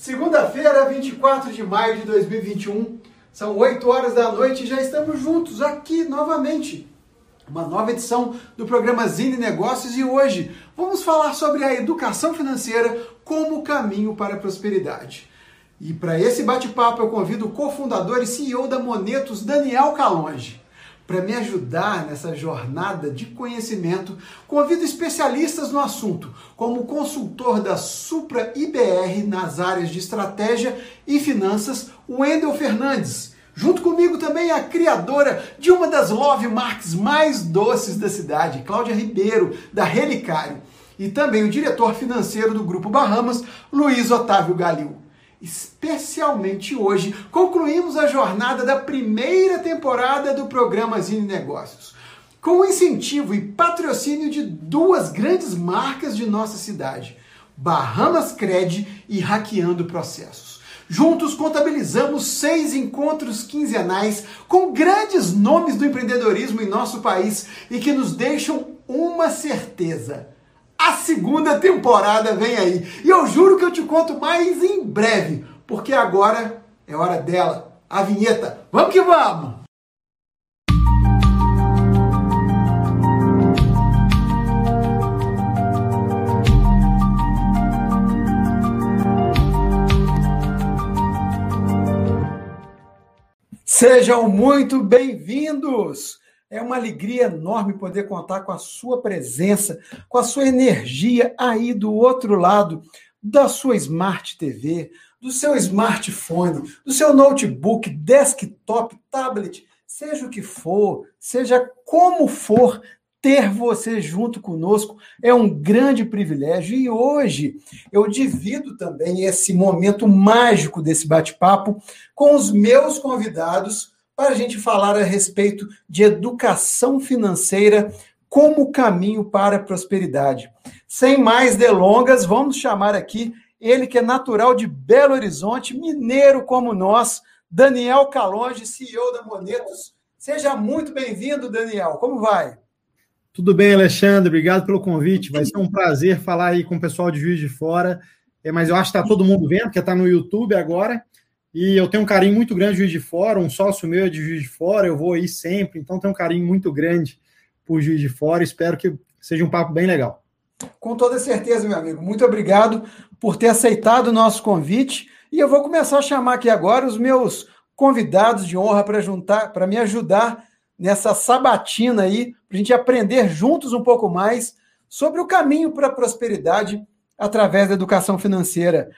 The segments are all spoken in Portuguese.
Segunda-feira, 24 de maio de 2021, são 8 horas da noite e já estamos juntos aqui novamente. Uma nova edição do programa Zine Negócios e hoje vamos falar sobre a educação financeira como caminho para a prosperidade. E para esse bate-papo eu convido o cofundador e CEO da Monetos, Daniel Calonge. Para me ajudar nessa jornada de conhecimento, convido especialistas no assunto, como o consultor da Supra IBR nas áreas de estratégia e finanças, Wendel Fernandes. Junto comigo também a criadora de uma das love marks mais doces da cidade, Cláudia Ribeiro, da Relicário. E também o diretor financeiro do Grupo Bahamas, Luiz Otávio Galil especialmente hoje, concluímos a jornada da primeira temporada do programa Zine Negócios, com o incentivo e patrocínio de duas grandes marcas de nossa cidade, Bahamas Cred e Hackeando Processos. Juntos contabilizamos seis encontros quinzenais com grandes nomes do empreendedorismo em nosso país e que nos deixam uma certeza a segunda temporada vem aí. E eu juro que eu te conto mais em breve, porque agora é hora dela. A vinheta. Vamos que vamos! Sejam muito bem-vindos! É uma alegria enorme poder contar com a sua presença, com a sua energia aí do outro lado da sua Smart TV, do seu smartphone, do seu notebook, desktop, tablet, seja o que for, seja como for, ter você junto conosco. É um grande privilégio. E hoje eu divido também esse momento mágico desse bate-papo com os meus convidados para a gente falar a respeito de educação financeira como caminho para a prosperidade. Sem mais delongas, vamos chamar aqui ele que é natural de Belo Horizonte, mineiro como nós, Daniel Calonge, CEO da Monetos. Seja muito bem-vindo, Daniel. Como vai? Tudo bem, Alexandre. Obrigado pelo convite. Vai ser um prazer falar aí com o pessoal de Juiz de Fora. É, mas eu acho que está todo mundo vendo, porque está no YouTube agora. E eu tenho um carinho muito grande de Juiz de Fora, um sócio meu é de Juiz de Fora, eu vou aí sempre, então tenho um carinho muito grande por Juiz de Fora, espero que seja um papo bem legal. Com toda certeza, meu amigo. Muito obrigado por ter aceitado o nosso convite. E eu vou começar a chamar aqui agora os meus convidados de honra para juntar, para me ajudar nessa sabatina aí, para a gente aprender juntos um pouco mais sobre o caminho para a prosperidade através da educação financeira.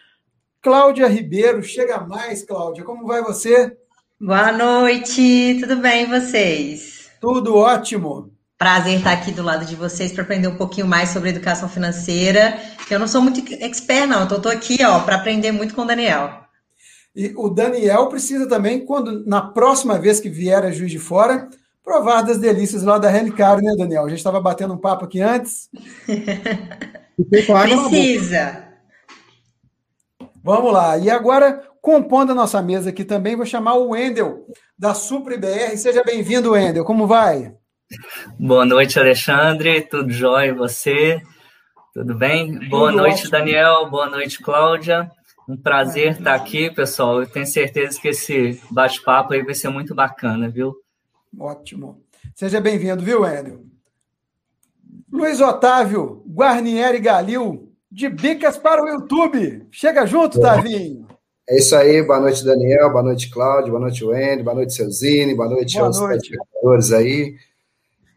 Cláudia Ribeiro, chega mais, Cláudia. Como vai você? Boa noite, tudo bem vocês? Tudo ótimo. Prazer estar aqui do lado de vocês para aprender um pouquinho mais sobre educação financeira. Eu não sou muito expert, não, então estou aqui ó, para aprender muito com o Daniel. E o Daniel precisa também, quando na próxima vez que vier a Juiz de Fora, provar das delícias lá da Relicário, né, Daniel? A gente estava batendo um papo aqui antes. Precisa. Vamos lá. E agora, compondo a nossa mesa aqui também, vou chamar o Wendel, da Supra BR. Seja bem-vindo, Wendel. Como vai? Boa noite, Alexandre. Tudo jóia e você? Tudo bem? Tudo Boa noite, ótimo. Daniel. Boa noite, Cláudia. Um prazer estar aqui, pessoal. Eu tenho certeza que esse bate-papo aí vai ser muito bacana, viu? Ótimo. Seja bem-vindo, viu, Wendel? Luiz Otávio Guarnieri Galil, de Bicas para o YouTube. Chega junto, Tavinho. É isso aí, boa noite, Daniel, boa noite, Cláudio, boa noite, Wendy, boa noite, Celzine, boa noite boa aos espectadores aí.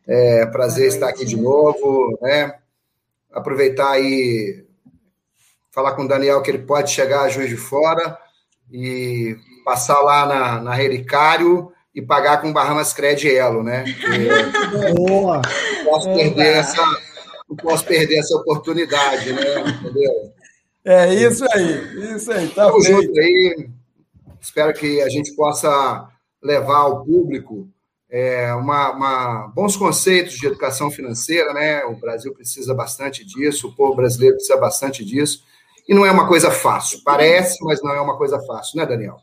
É prazer estar aqui de novo, né? Aproveitar aí, falar com o Daniel que ele pode chegar a Juiz de Fora e passar lá na, na Relicário e pagar com Bahamas Cred Elo, né? Boa! Posso perder essa não posso perder essa oportunidade, né? Entendeu? É isso aí, isso aí. Tá junto aí. Espero que a gente possa levar ao público é, uma, uma, bons conceitos de educação financeira, né? O Brasil precisa bastante disso, o povo brasileiro precisa bastante disso. E não é uma coisa fácil. Parece, mas não é uma coisa fácil, né, Daniel?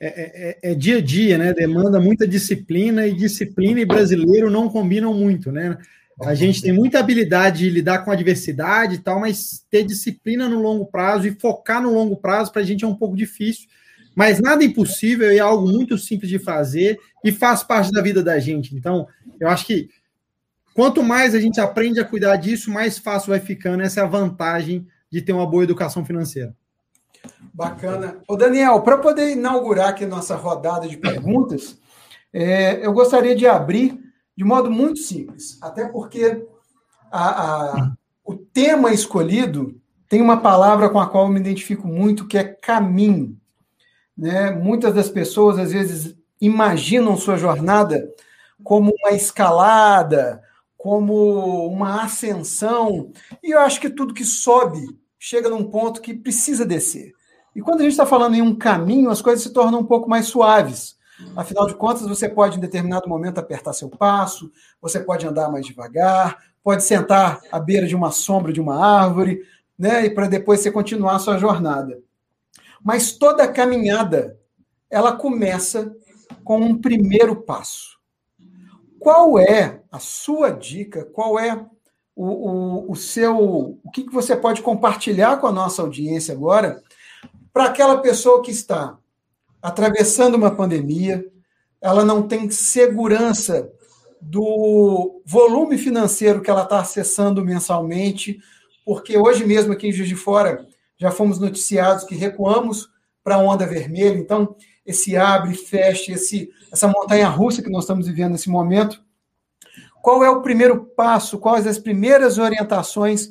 É, é, é, dia a dia, né? Demanda muita disciplina e disciplina e brasileiro não combinam muito, né? A gente tem muita habilidade de lidar com adversidade e tal, mas ter disciplina no longo prazo e focar no longo prazo para a gente é um pouco difícil. Mas nada impossível é algo muito simples de fazer e faz parte da vida da gente. Então, eu acho que quanto mais a gente aprende a cuidar disso, mais fácil vai ficando. Essa é a vantagem de ter uma boa educação financeira. Bacana. Ô Daniel, para poder inaugurar aqui nossa rodada de perguntas, é, eu gostaria de abrir de modo muito simples, até porque a, a, o tema escolhido tem uma palavra com a qual eu me identifico muito, que é caminho. Né? Muitas das pessoas, às vezes, imaginam sua jornada como uma escalada, como uma ascensão, e eu acho que tudo que sobe chega num ponto que precisa descer. E quando a gente está falando em um caminho, as coisas se tornam um pouco mais suaves. Afinal de contas, você pode, em determinado momento, apertar seu passo, você pode andar mais devagar, pode sentar à beira de uma sombra de uma árvore, né? E para depois você continuar a sua jornada. Mas toda caminhada, ela começa com um primeiro passo. Qual é a sua dica? Qual é o, o, o seu. O que, que você pode compartilhar com a nossa audiência agora para aquela pessoa que está atravessando uma pandemia, ela não tem segurança do volume financeiro que ela está acessando mensalmente, porque hoje mesmo aqui em Juiz de Fora já fomos noticiados que recuamos para a onda vermelha, então esse abre fecha, esse, essa montanha russa que nós estamos vivendo nesse momento. Qual é o primeiro passo, quais as primeiras orientações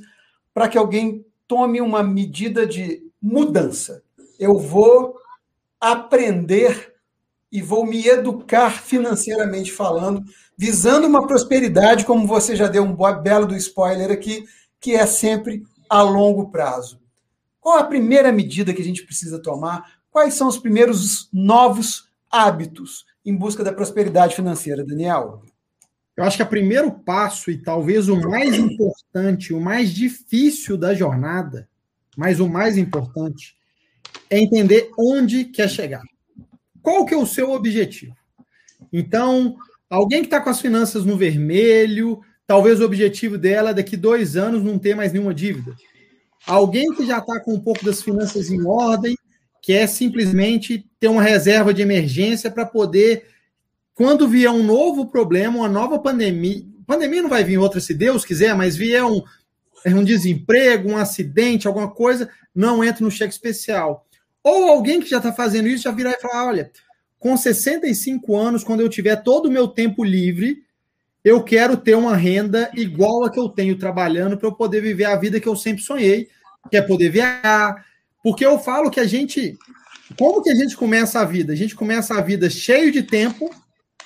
para que alguém tome uma medida de mudança? Eu vou aprender e vou me educar financeiramente falando, visando uma prosperidade, como você já deu um belo do spoiler aqui, que é sempre a longo prazo. Qual a primeira medida que a gente precisa tomar? Quais são os primeiros novos hábitos em busca da prosperidade financeira, Daniel? Eu acho que o primeiro passo, e talvez o mais importante, o mais difícil da jornada, mas o mais importante, é entender onde quer chegar. Qual que é o seu objetivo? Então, alguém que está com as finanças no vermelho, talvez o objetivo dela é daqui dois anos não ter mais nenhuma dívida. Alguém que já está com um pouco das finanças em ordem, quer simplesmente ter uma reserva de emergência para poder, quando vier um novo problema, uma nova pandemia, pandemia não vai vir outra se Deus quiser, mas vier um, um desemprego, um acidente, alguma coisa, não entra no cheque especial. Ou alguém que já está fazendo isso já virar e falar: olha, com 65 anos, quando eu tiver todo o meu tempo livre, eu quero ter uma renda igual a que eu tenho trabalhando para eu poder viver a vida que eu sempre sonhei, que é poder viajar. Porque eu falo que a gente. Como que a gente começa a vida? A gente começa a vida cheio de tempo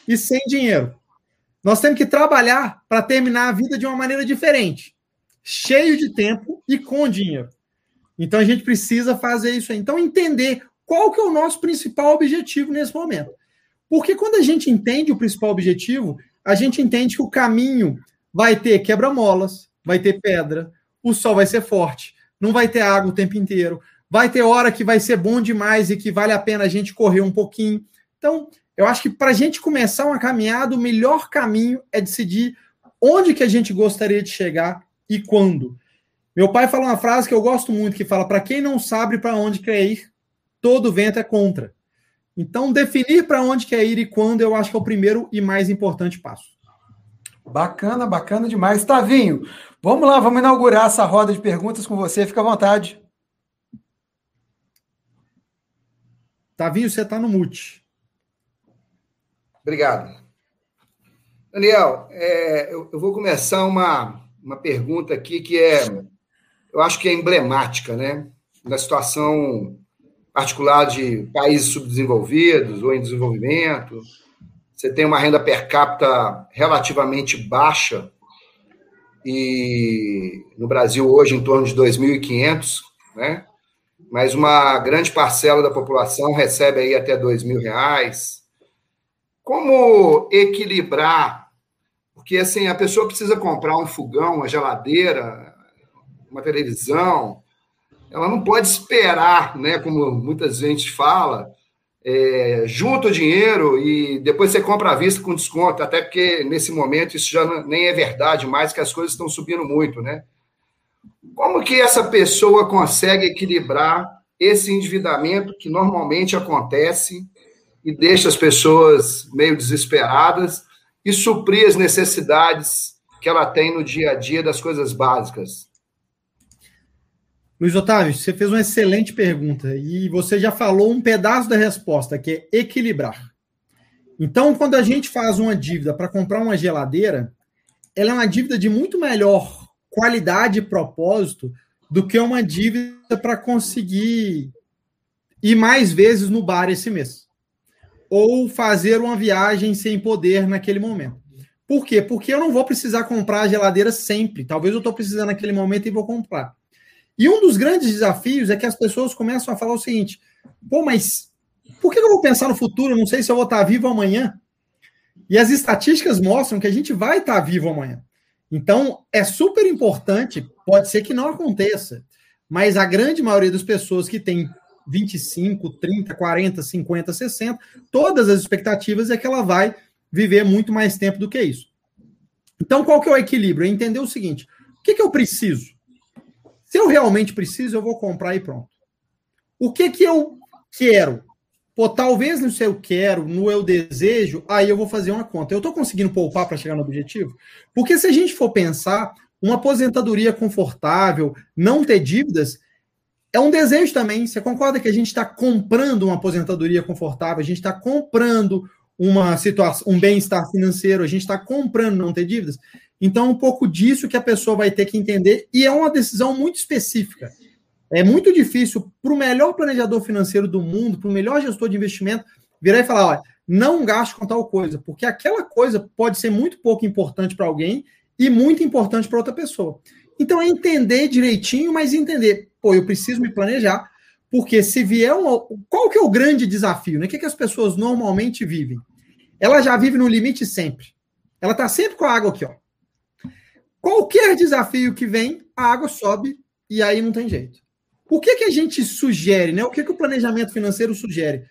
e sem dinheiro. Nós temos que trabalhar para terminar a vida de uma maneira diferente. Cheio de tempo e com dinheiro. Então a gente precisa fazer isso aí. Então entender qual que é o nosso principal objetivo nesse momento. Porque quando a gente entende o principal objetivo, a gente entende que o caminho vai ter quebra-molas, vai ter pedra, o sol vai ser forte, não vai ter água o tempo inteiro, vai ter hora que vai ser bom demais e que vale a pena a gente correr um pouquinho. Então, eu acho que para a gente começar uma caminhada, o melhor caminho é decidir onde que a gente gostaria de chegar e quando. Meu pai fala uma frase que eu gosto muito, que fala: para quem não sabe para onde quer ir, todo vento é contra. Então, definir para onde quer ir e quando, eu acho que é o primeiro e mais importante passo. Bacana, bacana demais. Tavinho, vamos lá, vamos inaugurar essa roda de perguntas com você, fica à vontade. Tavinho, você está no mute. Obrigado. Daniel, é, eu, eu, vou começar uma, uma pergunta aqui que é eu acho que é emblemática, né? Na situação particular de países subdesenvolvidos ou em desenvolvimento, você tem uma renda per capita relativamente baixa e no Brasil hoje em torno de 2.500, né? Mas uma grande parcela da população recebe aí até R$ mil reais. Como equilibrar? Porque assim a pessoa precisa comprar um fogão, uma geladeira, uma televisão, ela não pode esperar, né, como muitas gente fala, é, junta o dinheiro e depois você compra à vista com desconto, até porque nesse momento isso já nem é verdade mais, que as coisas estão subindo muito, né? Como que essa pessoa consegue equilibrar esse endividamento que normalmente acontece e deixa as pessoas meio desesperadas e suprir as necessidades que ela tem no dia a dia das coisas básicas? Luiz Otávio, você fez uma excelente pergunta e você já falou um pedaço da resposta, que é equilibrar. Então, quando a gente faz uma dívida para comprar uma geladeira, ela é uma dívida de muito melhor qualidade e propósito do que uma dívida para conseguir ir mais vezes no bar esse mês. Ou fazer uma viagem sem poder naquele momento. Por quê? Porque eu não vou precisar comprar a geladeira sempre. Talvez eu estou precisando naquele momento e vou comprar. E um dos grandes desafios é que as pessoas começam a falar o seguinte: pô, mas por que eu vou pensar no futuro? Eu não sei se eu vou estar vivo amanhã. E as estatísticas mostram que a gente vai estar vivo amanhã. Então, é super importante, pode ser que não aconteça, mas a grande maioria das pessoas que tem 25, 30, 40, 50, 60, todas as expectativas é que ela vai viver muito mais tempo do que isso. Então, qual que é o equilíbrio? É entender o seguinte: o que, que eu preciso? Se eu realmente preciso, eu vou comprar e pronto. O que que eu quero? Pô, talvez no seu quero, no eu desejo, aí eu vou fazer uma conta. Eu estou conseguindo poupar para chegar no objetivo? Porque se a gente for pensar, uma aposentadoria confortável, não ter dívidas, é um desejo também. Você concorda que a gente está comprando uma aposentadoria confortável, a gente está comprando uma situação, um bem-estar financeiro, a gente está comprando não ter dívidas? Então, é um pouco disso que a pessoa vai ter que entender, e é uma decisão muito específica. É muito difícil para o melhor planejador financeiro do mundo, para o melhor gestor de investimento, virar e falar: olha, não gaste com tal coisa, porque aquela coisa pode ser muito pouco importante para alguém e muito importante para outra pessoa. Então, é entender direitinho, mas entender, pô, eu preciso me planejar, porque se vier um. Qual que é o grande desafio? Né? O que, que as pessoas normalmente vivem? Ela já vive no limite sempre. Ela está sempre com a água aqui, ó. Qualquer desafio que vem, a água sobe e aí não tem jeito. O que, que a gente sugere, né? O que, que o planejamento financeiro sugere?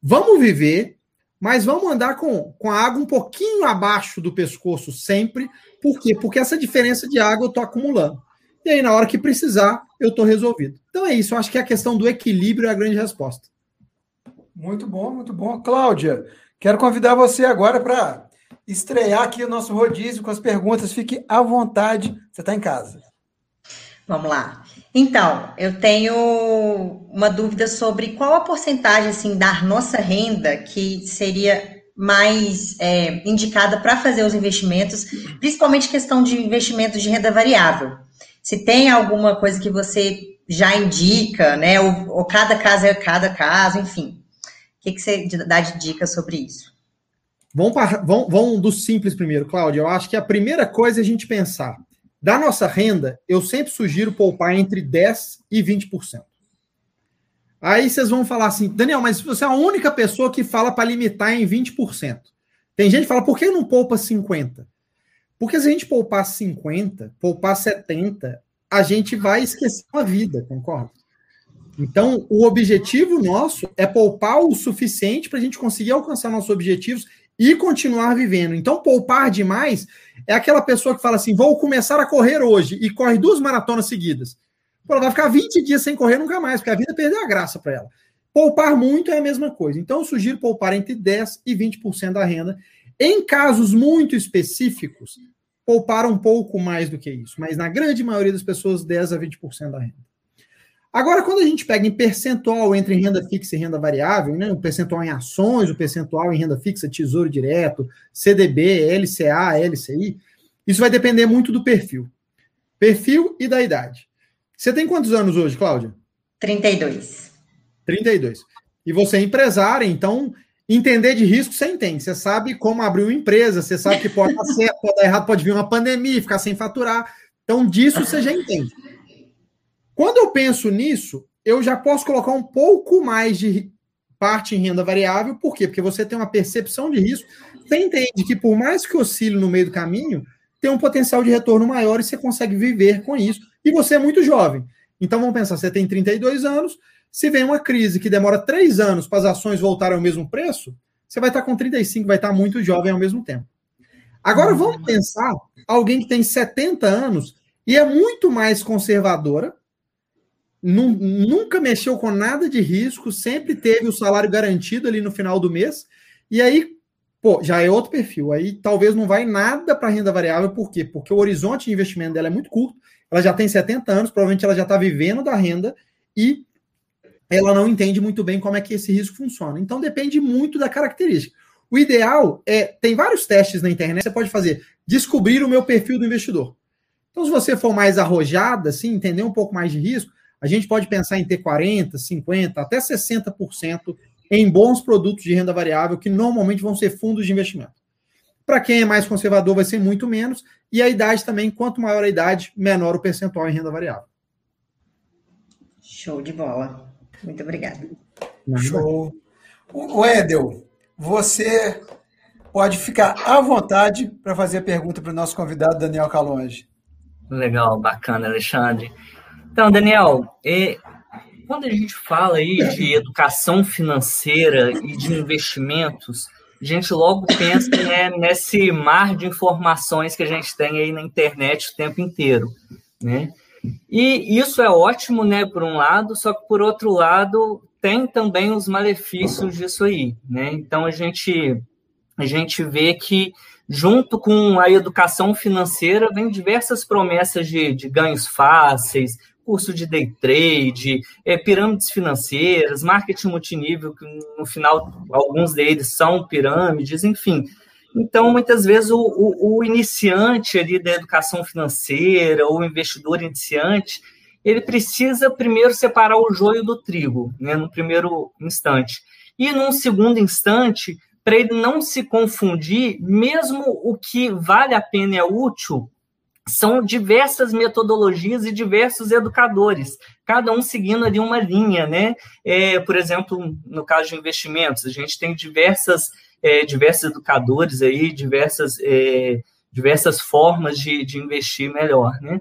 Vamos viver, mas vamos andar com, com a água um pouquinho abaixo do pescoço sempre. Por quê? Porque essa diferença de água eu estou acumulando. E aí, na hora que precisar, eu estou resolvido. Então é isso. Eu acho que a questão do equilíbrio é a grande resposta. Muito bom, muito bom. Cláudia, quero convidar você agora para estrear aqui o nosso rodízio com as perguntas. Fique à vontade, você está em casa. Vamos lá. Então, eu tenho uma dúvida sobre qual a porcentagem assim da nossa renda que seria mais é, indicada para fazer os investimentos, principalmente questão de investimentos de renda variável. Se tem alguma coisa que você já indica, né? Ou, ou cada caso é cada caso, enfim. O que, que você dá de dica sobre isso? Vamos, vamos, vamos do simples primeiro, Cláudio. Eu acho que a primeira coisa é a gente pensar. Da nossa renda, eu sempre sugiro poupar entre 10% e 20%. Aí vocês vão falar assim, Daniel, mas você é a única pessoa que fala para limitar em 20%. Tem gente que fala, por que não poupa 50%? Porque se a gente poupar 50%, poupar 70%, a gente vai esquecer a vida, concorda? Então, o objetivo nosso é poupar o suficiente para a gente conseguir alcançar nossos objetivos e continuar vivendo. Então, poupar demais é aquela pessoa que fala assim: vou começar a correr hoje e corre duas maratonas seguidas. Pô, ela vai ficar 20 dias sem correr nunca mais, porque a vida perdeu a graça para ela. Poupar muito é a mesma coisa. Então, eu sugiro poupar entre 10% e 20% da renda. Em casos muito específicos, poupar um pouco mais do que isso. Mas na grande maioria das pessoas, 10% a 20% da renda. Agora, quando a gente pega em percentual entre renda fixa e renda variável, né, o percentual em ações, o percentual em renda fixa, tesouro direto, CDB, LCA, LCI, isso vai depender muito do perfil. Perfil e da idade. Você tem quantos anos hoje, Cláudia? 32. 32. E você é empresária, então entender de risco você entende. Você sabe como abrir uma empresa, você sabe que pode dar certo, pode dar errado, pode vir uma pandemia, ficar sem faturar. Então, disso você já entende. Quando eu penso nisso, eu já posso colocar um pouco mais de parte em renda variável, por quê? Porque você tem uma percepção de risco, você entende que por mais que oscile no meio do caminho, tem um potencial de retorno maior e você consegue viver com isso. E você é muito jovem. Então vamos pensar, você tem 32 anos, Se vem uma crise que demora três anos para as ações voltarem ao mesmo preço, você vai estar com 35, vai estar muito jovem ao mesmo tempo. Agora vamos pensar alguém que tem 70 anos e é muito mais conservadora, nunca mexeu com nada de risco, sempre teve o salário garantido ali no final do mês, e aí, pô, já é outro perfil. Aí talvez não vai nada para renda variável, por quê? Porque o horizonte de investimento dela é muito curto, ela já tem 70 anos, provavelmente ela já está vivendo da renda e ela não entende muito bem como é que esse risco funciona. Então depende muito da característica. O ideal é, tem vários testes na internet, você pode fazer, descobrir o meu perfil do investidor. Então, se você for mais arrojada, assim, entender um pouco mais de risco, a gente pode pensar em ter 40, 50, até 60% em bons produtos de renda variável, que normalmente vão ser fundos de investimento. Para quem é mais conservador, vai ser muito menos, e a idade também, quanto maior a idade, menor o percentual em renda variável. Show de bola. Muito obrigada. Show. O Edel, você pode ficar à vontade para fazer a pergunta para o nosso convidado, Daniel Calonge. Legal, bacana, Alexandre. Então, Daniel, é, quando a gente fala aí de educação financeira e de investimentos, a gente logo pensa né, nesse mar de informações que a gente tem aí na internet o tempo inteiro, né? E isso é ótimo, né, por um lado, só que por outro lado tem também os malefícios disso aí, né? Então a gente a gente vê que junto com a educação financeira vem diversas promessas de, de ganhos fáceis, curso de day trade, é, pirâmides financeiras, marketing multinível, que no final alguns deles são pirâmides, enfim. Então, muitas vezes, o, o, o iniciante ali da educação financeira, ou o investidor iniciante, ele precisa primeiro separar o joio do trigo, né, no primeiro instante. E num segundo instante, para ele não se confundir, mesmo o que vale a pena e é útil, são diversas metodologias e diversos educadores, cada um seguindo ali uma linha, né? É, por exemplo, no caso de investimentos, a gente tem diversas é, diversos educadores aí, diversas, é, diversas formas de, de investir melhor, né?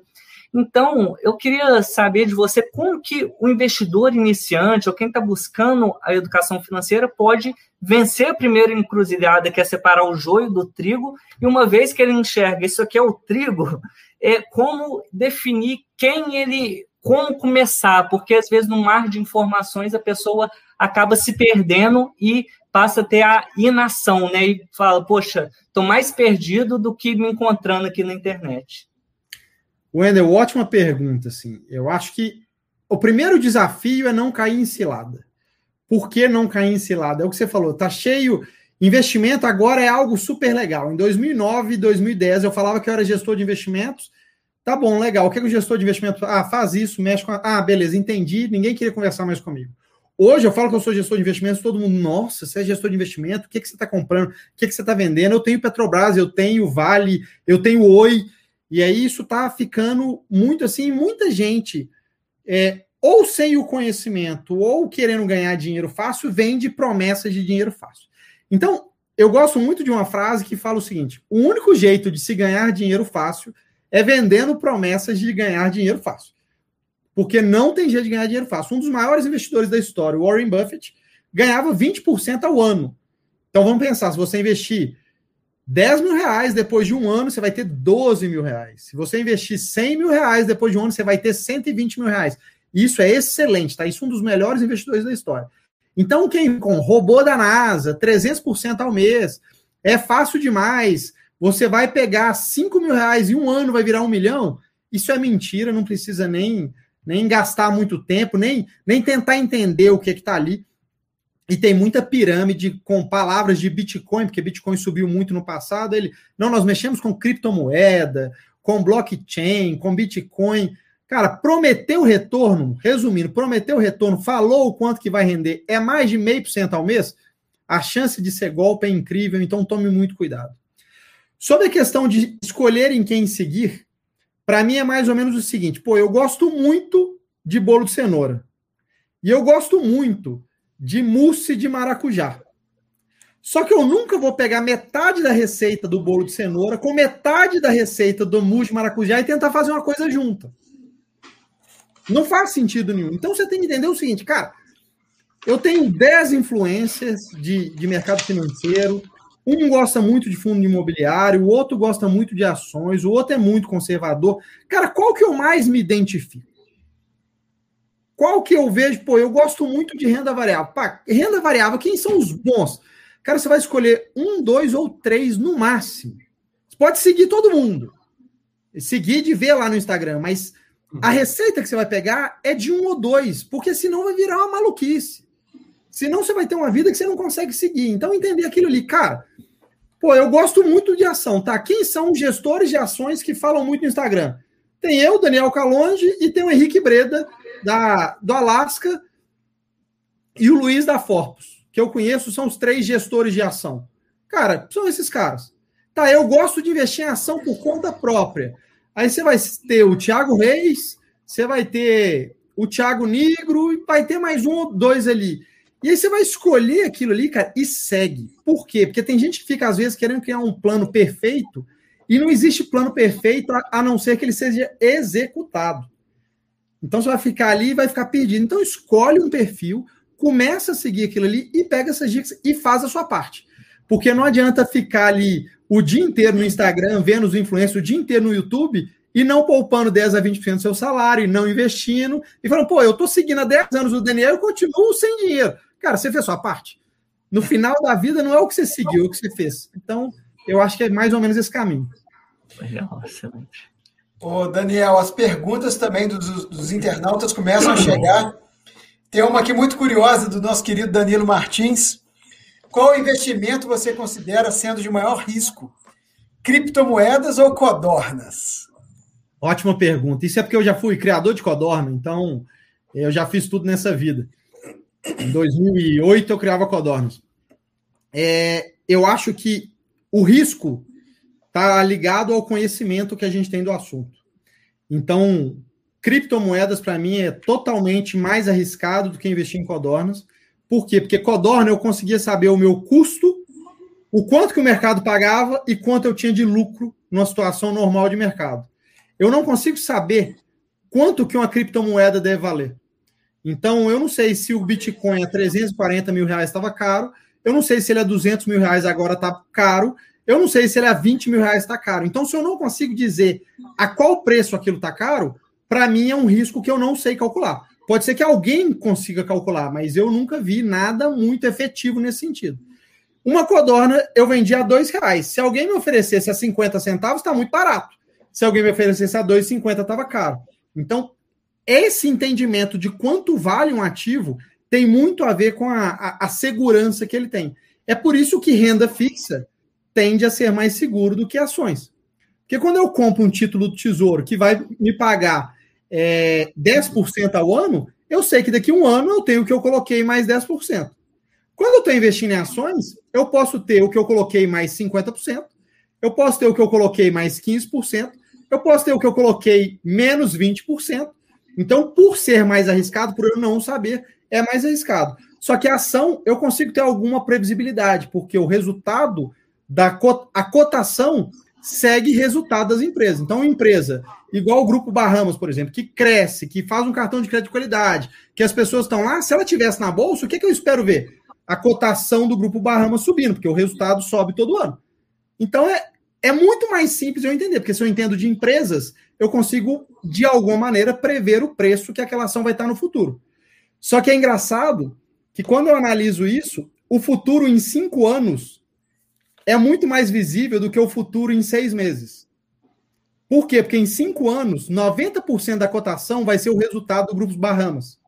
Então, eu queria saber de você como que o investidor iniciante ou quem está buscando a educação financeira pode vencer a primeira encruzilhada, que é separar o joio do trigo, e uma vez que ele enxerga isso aqui é o trigo, é como definir quem ele, como começar, porque às vezes no mar de informações a pessoa acaba se perdendo e passa a ter a inação, né? E fala, poxa, estou mais perdido do que me encontrando aqui na internet. Wendel, ótima pergunta. Assim. Eu acho que o primeiro desafio é não cair em cilada. Por que não cair em cilada? É o que você falou, tá cheio. Investimento agora é algo super legal. Em 2009, 2010, eu falava que eu era gestor de investimentos. Tá bom, legal. O que, é que o gestor de investimentos. Ah, faz isso, mexe com. A... Ah, beleza, entendi. Ninguém queria conversar mais comigo. Hoje eu falo que eu sou gestor de investimentos, todo mundo, nossa, você é gestor de investimento, o que, que você está comprando, o que, que você está vendendo? Eu tenho Petrobras, eu tenho Vale, eu tenho Oi, e aí isso está ficando muito assim, muita gente, é, ou sem o conhecimento, ou querendo ganhar dinheiro fácil, vende promessas de dinheiro fácil. Então, eu gosto muito de uma frase que fala o seguinte: o único jeito de se ganhar dinheiro fácil é vendendo promessas de ganhar dinheiro fácil porque não tem jeito de ganhar dinheiro fácil. Um dos maiores investidores da história, Warren Buffett, ganhava 20% ao ano. Então vamos pensar, se você investir 10 mil reais depois de um ano, você vai ter 12 mil reais. Se você investir 100 mil reais depois de um ano, você vai ter 120 mil reais. Isso é excelente, tá? Isso é um dos melhores investidores da história. Então, quem com robô da NASA, 300% ao mês, é fácil demais. Você vai pegar 5 mil reais e um ano vai virar um milhão. Isso é mentira, não precisa nem nem gastar muito tempo, nem, nem tentar entender o que está ali. E tem muita pirâmide com palavras de Bitcoin, porque Bitcoin subiu muito no passado. Ele, não, nós mexemos com criptomoeda, com blockchain, com Bitcoin. Cara, prometeu retorno, resumindo, prometeu retorno, falou o quanto que vai render, é mais de meio por cento ao mês, a chance de ser golpe é incrível, então tome muito cuidado. Sobre a questão de escolher em quem seguir, para mim é mais ou menos o seguinte: pô, eu gosto muito de bolo de cenoura. E eu gosto muito de mousse de maracujá. Só que eu nunca vou pegar metade da receita do bolo de cenoura com metade da receita do mousse de maracujá e tentar fazer uma coisa junta. Não faz sentido nenhum. Então você tem que entender o seguinte, cara, eu tenho 10 influências de, de mercado financeiro. Um gosta muito de fundo imobiliário, o outro gosta muito de ações, o outro é muito conservador. Cara, qual que eu mais me identifico? Qual que eu vejo? Pô, eu gosto muito de renda variável. Pá, renda variável, quem são os bons? Cara, você vai escolher um, dois ou três no máximo. Você pode seguir todo mundo. Seguir de ver lá no Instagram, mas a uhum. receita que você vai pegar é de um ou dois, porque senão vai virar uma maluquice. Senão você vai ter uma vida que você não consegue seguir. Então, entender aquilo ali, cara. Pô, eu gosto muito de ação, tá? Quem são gestores de ações que falam muito no Instagram? Tem eu, Daniel Calonge, e tem o Henrique Breda, da, do Alasca, e o Luiz da Forpus, que eu conheço, são os três gestores de ação. Cara, são esses caras. Tá, eu gosto de investir em ação por conta própria. Aí você vai ter o Thiago Reis, você vai ter o Thiago Negro e vai ter mais um ou dois ali. E aí você vai escolher aquilo ali, cara, e segue. Por quê? Porque tem gente que fica, às vezes, querendo criar um plano perfeito e não existe plano perfeito a não ser que ele seja executado. Então você vai ficar ali e vai ficar perdido. Então escolhe um perfil, começa a seguir aquilo ali e pega essas dicas e faz a sua parte. Porque não adianta ficar ali o dia inteiro no Instagram, vendo os influencers, o dia inteiro no YouTube e não poupando 10 a 20% do seu salário, e não investindo, e falando, pô, eu tô seguindo há 10 anos o Daniel e continuo sem dinheiro. Cara, você fez sua parte. No final da vida, não é o que você seguiu, é o que você fez. Então, eu acho que é mais ou menos esse caminho. Legal, excelente. Ô, Daniel, as perguntas também dos, dos internautas começam a chegar. Tem uma aqui muito curiosa do nosso querido Danilo Martins. Qual investimento você considera sendo de maior risco? Criptomoedas ou codornas? Ótima pergunta. Isso é porque eu já fui criador de codorna, então eu já fiz tudo nessa vida. Em 2008 eu criava codornas. É, eu acho que o risco está ligado ao conhecimento que a gente tem do assunto. Então, criptomoedas para mim é totalmente mais arriscado do que investir em codornas. Por quê? Porque codorna eu conseguia saber o meu custo, o quanto que o mercado pagava e quanto eu tinha de lucro numa situação normal de mercado. Eu não consigo saber quanto que uma criptomoeda deve valer. Então, eu não sei se o Bitcoin a 340 mil reais estava caro, eu não sei se ele a 200 mil reais agora está caro, eu não sei se ele a 20 mil reais está caro. Então, se eu não consigo dizer a qual preço aquilo está caro, para mim é um risco que eu não sei calcular. Pode ser que alguém consiga calcular, mas eu nunca vi nada muito efetivo nesse sentido. Uma codorna eu vendi a dois reais. Se alguém me oferecesse a 50 centavos, está muito barato. Se alguém me oferecesse a 2,50, estava caro. Então, esse entendimento de quanto vale um ativo tem muito a ver com a, a, a, segurança que ele tem. É por isso que renda fixa tende a ser mais seguro do que ações. Porque quando eu compro um título do Tesouro que vai me pagar é, 10% ao ano, eu sei que daqui a um ano eu tenho o que eu coloquei mais 10%. Quando eu estou investindo em ações, eu posso ter o que eu coloquei mais 50%, eu posso ter o que eu coloquei mais 15%, eu posso ter o que eu coloquei menos 20%, então, por ser mais arriscado, por eu não saber, é mais arriscado. Só que a ação eu consigo ter alguma previsibilidade, porque o resultado da a cotação segue resultado das empresas. Então, empresa igual o Grupo Bahamas, por exemplo, que cresce, que faz um cartão de crédito de qualidade, que as pessoas estão lá, se ela tivesse na bolsa, o que, que eu espero ver? A cotação do Grupo Bahamas subindo, porque o resultado sobe todo ano. Então, é, é muito mais simples eu entender, porque se eu entendo de empresas, eu consigo, de alguma maneira, prever o preço que aquela ação vai estar no futuro. Só que é engraçado que quando eu analiso isso, o futuro em cinco anos é muito mais visível do que o futuro em seis meses. Por quê? Porque em cinco anos, 90% da cotação vai ser o resultado do Grupo Bahamas.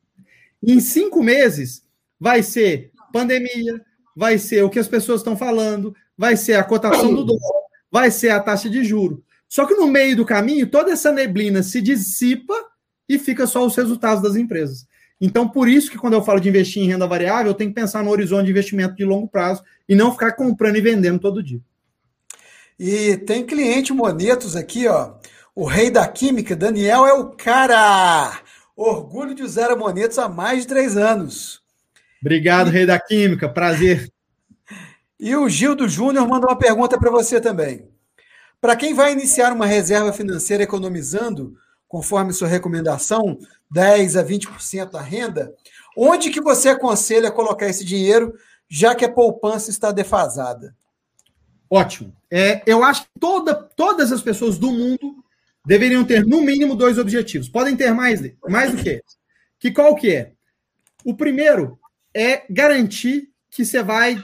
Em cinco meses, vai ser pandemia, vai ser o que as pessoas estão falando, vai ser a cotação do dólar, vai ser a taxa de juro. Só que no meio do caminho, toda essa neblina se dissipa e fica só os resultados das empresas. Então, por isso que quando eu falo de investir em renda variável, eu tenho que pensar no horizonte de investimento de longo prazo e não ficar comprando e vendendo todo dia. E tem cliente monetos aqui, ó. O rei da química, Daniel, é o cara. Orgulho de usar a monetos há mais de três anos. Obrigado, rei da química. Prazer. E o Gildo Júnior mandou uma pergunta para você também. Para quem vai iniciar uma reserva financeira economizando, conforme sua recomendação, 10 a 20% da renda, Onde que você aconselha colocar esse dinheiro, já que a poupança está defasada? Ótimo. É, eu acho que toda, todas as pessoas do mundo deveriam ter, no mínimo, dois objetivos. Podem ter mais, mais do que. Que qual que é? O primeiro é garantir que você vai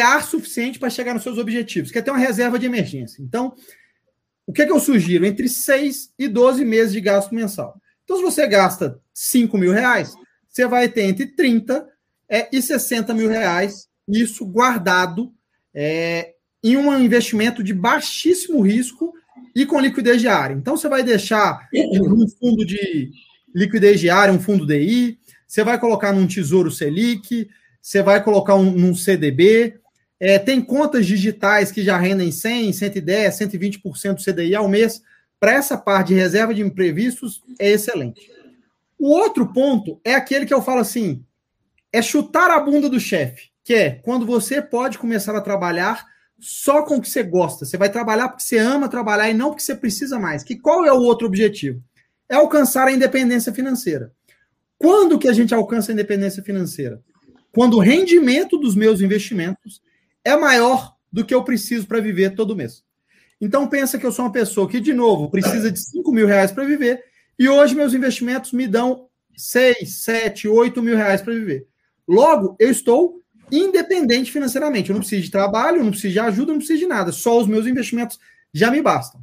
ar suficiente para chegar nos seus objetivos, que é ter uma reserva de emergência. Então, o que, é que eu sugiro? Entre 6 e 12 meses de gasto mensal. Então, se você gasta 5 mil reais, você vai ter entre 30 é, e 60 mil reais, isso guardado é, em um investimento de baixíssimo risco e com liquidez diária. Então, você vai deixar um fundo de liquidez diária, um fundo DI, você vai colocar num Tesouro Selic, você vai colocar um, num CDB. É, tem contas digitais que já rendem 100, 110, 120% do CDI ao mês. Para essa parte de reserva de imprevistos, é excelente. O outro ponto é aquele que eu falo assim: é chutar a bunda do chefe, que é quando você pode começar a trabalhar só com o que você gosta. Você vai trabalhar porque você ama trabalhar e não porque você precisa mais. Que qual é o outro objetivo? É alcançar a independência financeira. Quando que a gente alcança a independência financeira? Quando o rendimento dos meus investimentos é maior do que eu preciso para viver todo mês. Então pensa que eu sou uma pessoa que, de novo, precisa de 5 mil reais para viver, e hoje meus investimentos me dão 6, 7, 8 mil reais para viver. Logo, eu estou independente financeiramente. Eu não preciso de trabalho, eu não preciso de ajuda, eu não preciso de nada. Só os meus investimentos já me bastam.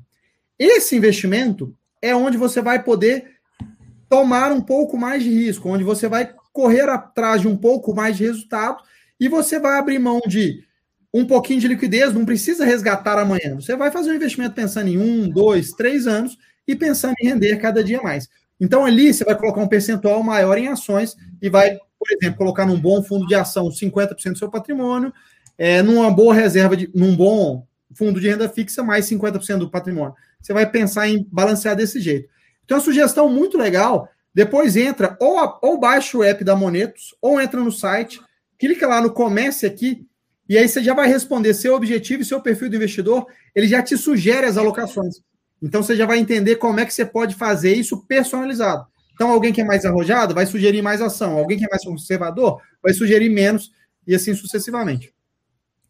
Esse investimento é onde você vai poder tomar um pouco mais de risco, onde você vai correr atrás de um pouco mais de resultado e você vai abrir mão de um pouquinho de liquidez, não precisa resgatar amanhã. Você vai fazer um investimento pensando em um, dois, três anos e pensando em render cada dia mais. Então, ali você vai colocar um percentual maior em ações e vai, por exemplo, colocar num bom fundo de ação 50% do seu patrimônio, é, numa boa reserva, de, num bom fundo de renda fixa, mais 50% do patrimônio. Você vai pensar em balancear desse jeito. Então, a sugestão muito legal depois entra ou, a, ou baixa o app da Monetos, ou entra no site, clica lá no Comece aqui, e aí você já vai responder seu objetivo e seu perfil do investidor, ele já te sugere as alocações. Então você já vai entender como é que você pode fazer isso personalizado. Então, alguém que é mais arrojado vai sugerir mais ação, alguém que é mais conservador vai sugerir menos, e assim sucessivamente.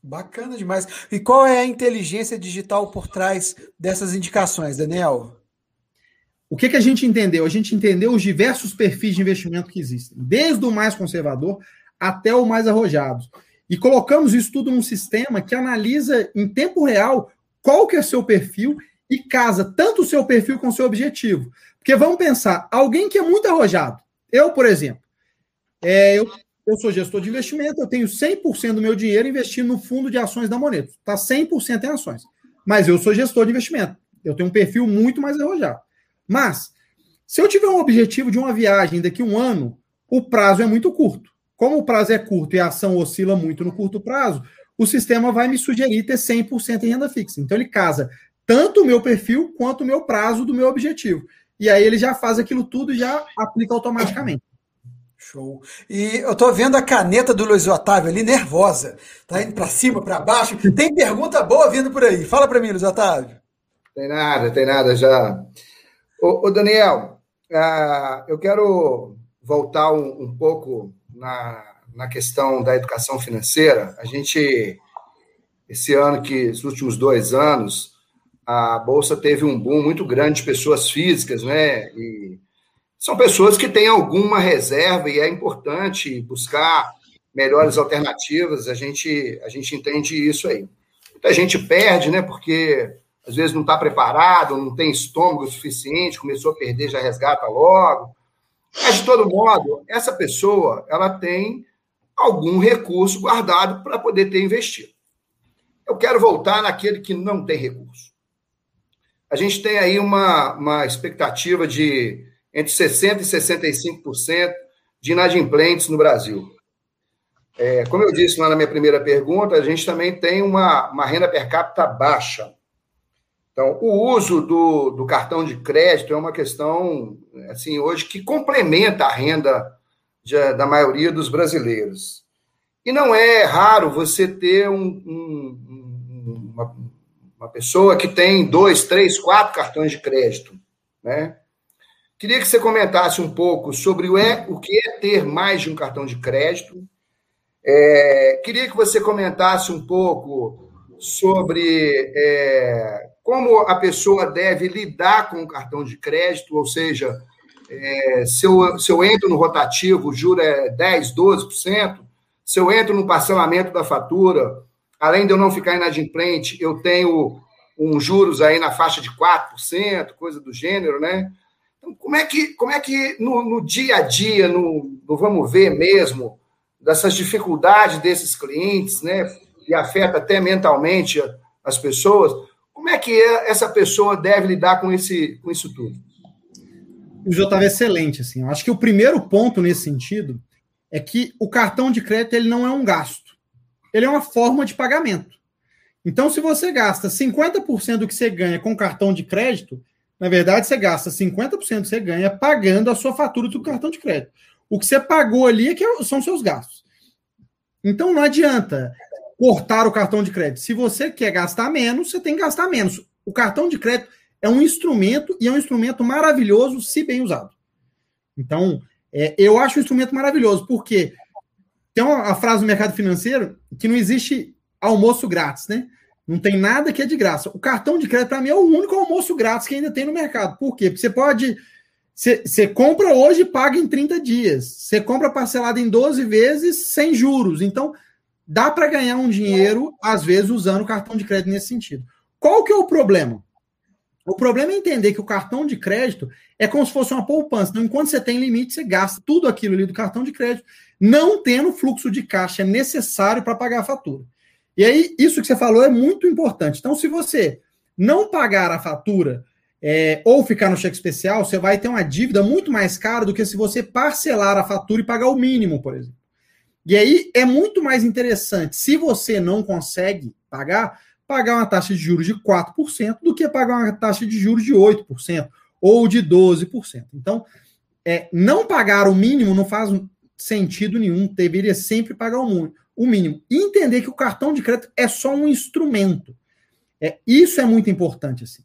Bacana demais. E qual é a inteligência digital por trás dessas indicações, Daniel? O que, que a gente entendeu? A gente entendeu os diversos perfis de investimento que existem, desde o mais conservador até o mais arrojado. E colocamos isso tudo num sistema que analisa em tempo real qual que é seu perfil e casa tanto o seu perfil com o seu objetivo. Porque vamos pensar, alguém que é muito arrojado, eu, por exemplo, é, eu, eu sou gestor de investimento, eu tenho 100% do meu dinheiro investido no fundo de ações da Moneta. Está 100% em ações. Mas eu sou gestor de investimento. Eu tenho um perfil muito mais arrojado. Mas, se eu tiver um objetivo de uma viagem daqui a um ano, o prazo é muito curto. Como o prazo é curto e a ação oscila muito no curto prazo, o sistema vai me sugerir ter 100% em renda fixa. Então, ele casa tanto o meu perfil quanto o meu prazo do meu objetivo. E aí ele já faz aquilo tudo e já aplica automaticamente. Show. E eu tô vendo a caneta do Luiz Otávio ali nervosa. Tá indo para cima, para baixo. Tem pergunta boa vindo por aí. Fala para mim, Luiz Otávio. Tem nada, tem nada já. Ô, ô Daniel, uh, eu quero voltar um, um pouco na, na questão da educação financeira. A gente, esse ano, que esses últimos dois anos, a Bolsa teve um boom muito grande de pessoas físicas, né? E são pessoas que têm alguma reserva e é importante buscar melhores alternativas. A gente, a gente entende isso aí. Muita gente perde, né? Porque às vezes não está preparado, não tem estômago suficiente, começou a perder, já resgata logo. Mas, de todo modo, essa pessoa ela tem algum recurso guardado para poder ter investido. Eu quero voltar naquele que não tem recurso. A gente tem aí uma, uma expectativa de entre 60% e 65% de inadimplentes no Brasil. É, como eu disse lá na minha primeira pergunta, a gente também tem uma, uma renda per capita baixa. Então, o uso do, do cartão de crédito é uma questão, assim, hoje que complementa a renda de, da maioria dos brasileiros. E não é raro você ter um, um, uma, uma pessoa que tem dois, três, quatro cartões de crédito, né? Queria que você comentasse um pouco sobre o, é, o que é ter mais de um cartão de crédito. É, queria que você comentasse um pouco sobre é, como a pessoa deve lidar com o cartão de crédito, ou seja, é, se, eu, se eu entro no rotativo, o juro é 10%, 12%, se eu entro no parcelamento da fatura, além de eu não ficar inadimplente, eu tenho um juros aí na faixa de 4%, coisa do gênero, né? Então, como é que, como é que no, no dia a dia, no, no, vamos ver mesmo, dessas dificuldades desses clientes, né? E afeta até mentalmente as pessoas, como é que essa pessoa deve lidar com, esse, com isso tudo? O Jô estava excelente, assim. Eu acho que o primeiro ponto nesse sentido é que o cartão de crédito ele não é um gasto, ele é uma forma de pagamento. Então, se você gasta 50% do que você ganha com cartão de crédito, na verdade, você gasta 50% do que você ganha pagando a sua fatura do cartão de crédito. O que você pagou ali é que são seus gastos. Então, não adianta cortar o cartão de crédito. Se você quer gastar menos, você tem que gastar menos. O cartão de crédito é um instrumento e é um instrumento maravilhoso se bem usado. Então, é, eu acho um instrumento maravilhoso, porque tem uma, uma frase no mercado financeiro que não existe almoço grátis, né? Não tem nada que é de graça. O cartão de crédito, para mim, é o único almoço grátis que ainda tem no mercado. Por quê? Porque você pode. Você, compra hoje e paga em 30 dias. Você compra parcelado em 12 vezes sem juros. Então, dá para ganhar um dinheiro, às vezes, usando o cartão de crédito nesse sentido. Qual que é o problema? O problema é entender que o cartão de crédito é como se fosse uma poupança. Então, enquanto você tem limite, você gasta tudo aquilo ali do cartão de crédito, não tendo fluxo de caixa necessário para pagar a fatura. E aí, isso que você falou é muito importante. Então, se você não pagar a fatura é, ou ficar no cheque especial, você vai ter uma dívida muito mais cara do que se você parcelar a fatura e pagar o mínimo, por exemplo. E aí é muito mais interessante, se você não consegue pagar, pagar uma taxa de juros de 4% do que pagar uma taxa de juros de 8% ou de 12%. Então, é, não pagar o mínimo não faz sentido nenhum, deveria sempre pagar o mínimo o mínimo. E entender que o cartão de crédito é só um instrumento. É, isso é muito importante. Assim.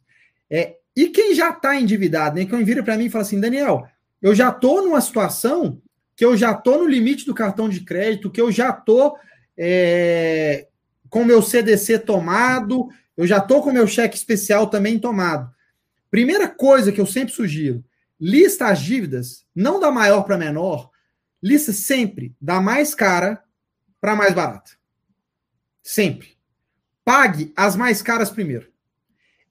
É, e quem já está endividado, né? Quem vira para mim e fala assim, Daniel, eu já estou numa situação que eu já estou no limite do cartão de crédito, que eu já estou é, com meu CDC tomado, eu já estou com meu cheque especial também tomado. Primeira coisa que eu sempre sugiro, lista as dívidas, não da maior para menor, lista sempre da mais cara para mais barata. Sempre. Pague as mais caras primeiro.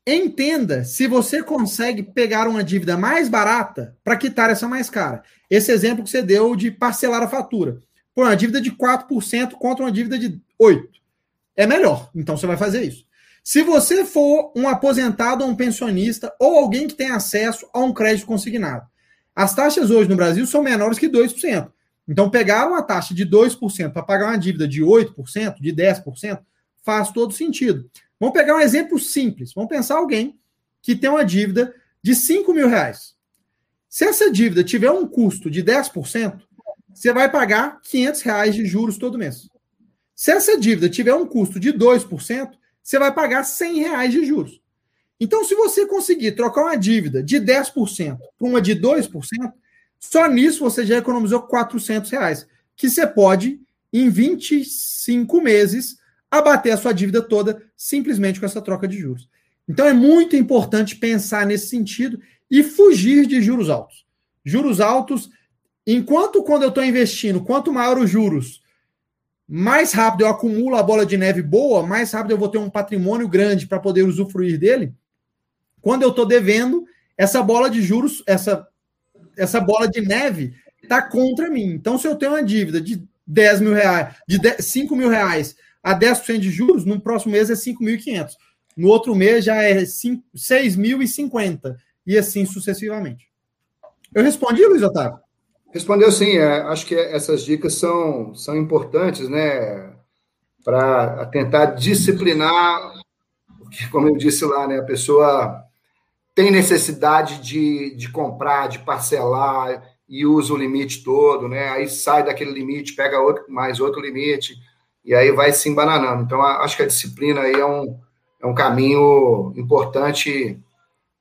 Entenda se você consegue pegar uma dívida mais barata para quitar essa mais cara. Esse exemplo que você deu de parcelar a fatura. Por uma dívida de 4% contra uma dívida de 8%. É melhor. Então você vai fazer isso. Se você for um aposentado ou um pensionista ou alguém que tem acesso a um crédito consignado, as taxas hoje no Brasil são menores que 2%. Então, pegar uma taxa de 2% para pagar uma dívida de 8%, de 10%, faz todo sentido. Vamos pegar um exemplo simples. Vamos pensar alguém que tem uma dívida de 5 mil reais. Se essa dívida tiver um custo de 10%, você vai pagar 500 reais de juros todo mês. Se essa dívida tiver um custo de 2%, você vai pagar 100 reais de juros. Então, se você conseguir trocar uma dívida de 10% por uma de 2%, só nisso você já economizou 400 reais, que você pode, em 25 meses, abater a sua dívida toda simplesmente com essa troca de juros. Então é muito importante pensar nesse sentido e fugir de juros altos. Juros altos, enquanto quando eu estou investindo, quanto maior os juros, mais rápido eu acumulo a bola de neve boa, mais rápido eu vou ter um patrimônio grande para poder usufruir dele. Quando eu estou devendo, essa bola de juros, essa essa bola de neve está contra mim. Então, se eu tenho uma dívida de 10 mil reais, de 10, 5 mil reais a 10% de juros, no próximo mês é 5.500. No outro mês já é 6.050. E assim sucessivamente. Eu respondi, Luiz Otávio? Respondeu sim. É, acho que essas dicas são, são importantes, né? Para tentar disciplinar, como eu disse lá, né? A pessoa tem necessidade de, de comprar, de parcelar e usa o limite todo, né? Aí sai daquele limite, pega outro, mais outro limite e aí vai se embananando. Então, acho que a disciplina aí é um, é um caminho importante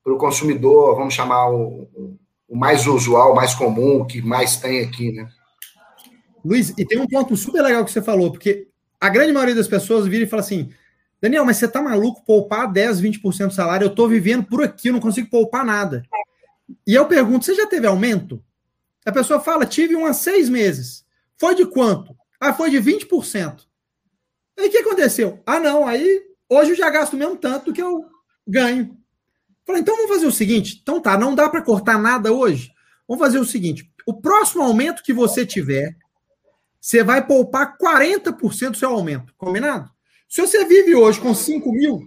para o consumidor, vamos chamar o, o mais usual, o mais comum, que mais tem aqui, né? Luiz, e tem um ponto super legal que você falou, porque a grande maioria das pessoas vira e fala assim: Daniel, mas você tá maluco poupar 10, 20% do salário? Eu tô vivendo por aqui, eu não consigo poupar nada. E eu pergunto: você já teve aumento? A pessoa fala: tive um há seis meses. Foi de quanto? Ah, foi de 20%. Aí o que aconteceu? Ah, não, aí hoje eu já gasto o mesmo tanto que eu ganho. Falei, então vamos fazer o seguinte: então tá, não dá para cortar nada hoje. Vamos fazer o seguinte: o próximo aumento que você tiver, você vai poupar 40% do seu aumento. Combinado? Se você vive hoje com 5 mil,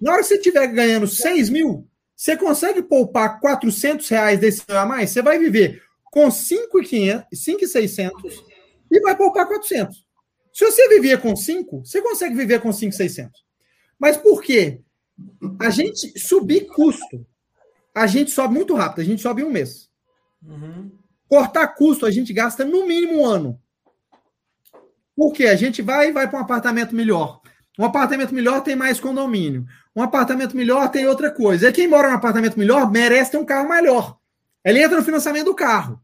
na hora que você estiver ganhando 6 mil, você consegue poupar 400 reais desse a mais? Você vai viver com 5,600 e vai poupar 400. Se você vivia com 5, você consegue viver com 5,600. Mas por quê? A gente subir custo, a gente sobe muito rápido, a gente sobe em um mês. Uhum. Cortar custo, a gente gasta no mínimo um ano. Porque a gente vai vai para um apartamento melhor. Um apartamento melhor tem mais condomínio. Um apartamento melhor tem outra coisa. E quem mora num apartamento melhor merece ter um carro melhor. Ele entra no financiamento do carro.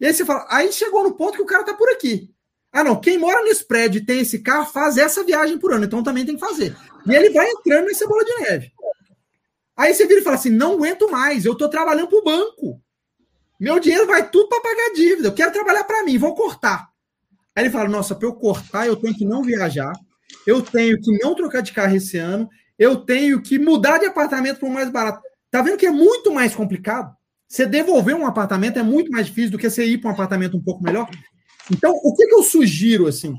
E aí você fala, aí chegou no ponto que o cara tá por aqui. Ah, não, quem mora nesse prédio e tem esse carro faz essa viagem por ano, então também tem que fazer. E ele vai entrando nessa bola de neve. Aí você vira e fala assim: não aguento mais, eu estou trabalhando para o banco. Meu dinheiro vai tudo para pagar dívida, eu quero trabalhar para mim, vou cortar. Aí ele fala: Nossa, para eu cortar, eu tenho que não viajar, eu tenho que não trocar de carro esse ano, eu tenho que mudar de apartamento para um mais barato. Tá vendo que é muito mais complicado? Você devolver um apartamento é muito mais difícil do que você ir para um apartamento um pouco melhor. Então, o que, que eu sugiro assim?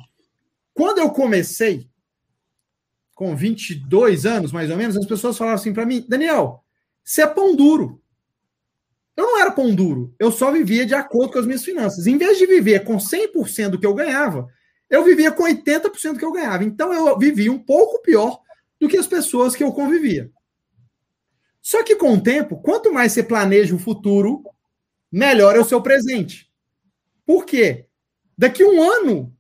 Quando eu comecei, com 22 anos, mais ou menos, as pessoas falavam assim para mim: Daniel, você é pão duro. Eu não era pão duro, eu só vivia de acordo com as minhas finanças. Em vez de viver com 100% do que eu ganhava, eu vivia com 80% do que eu ganhava. Então eu vivia um pouco pior do que as pessoas que eu convivia. Só que com o tempo, quanto mais você planeja o futuro, melhor é o seu presente. Por quê? Daqui um ano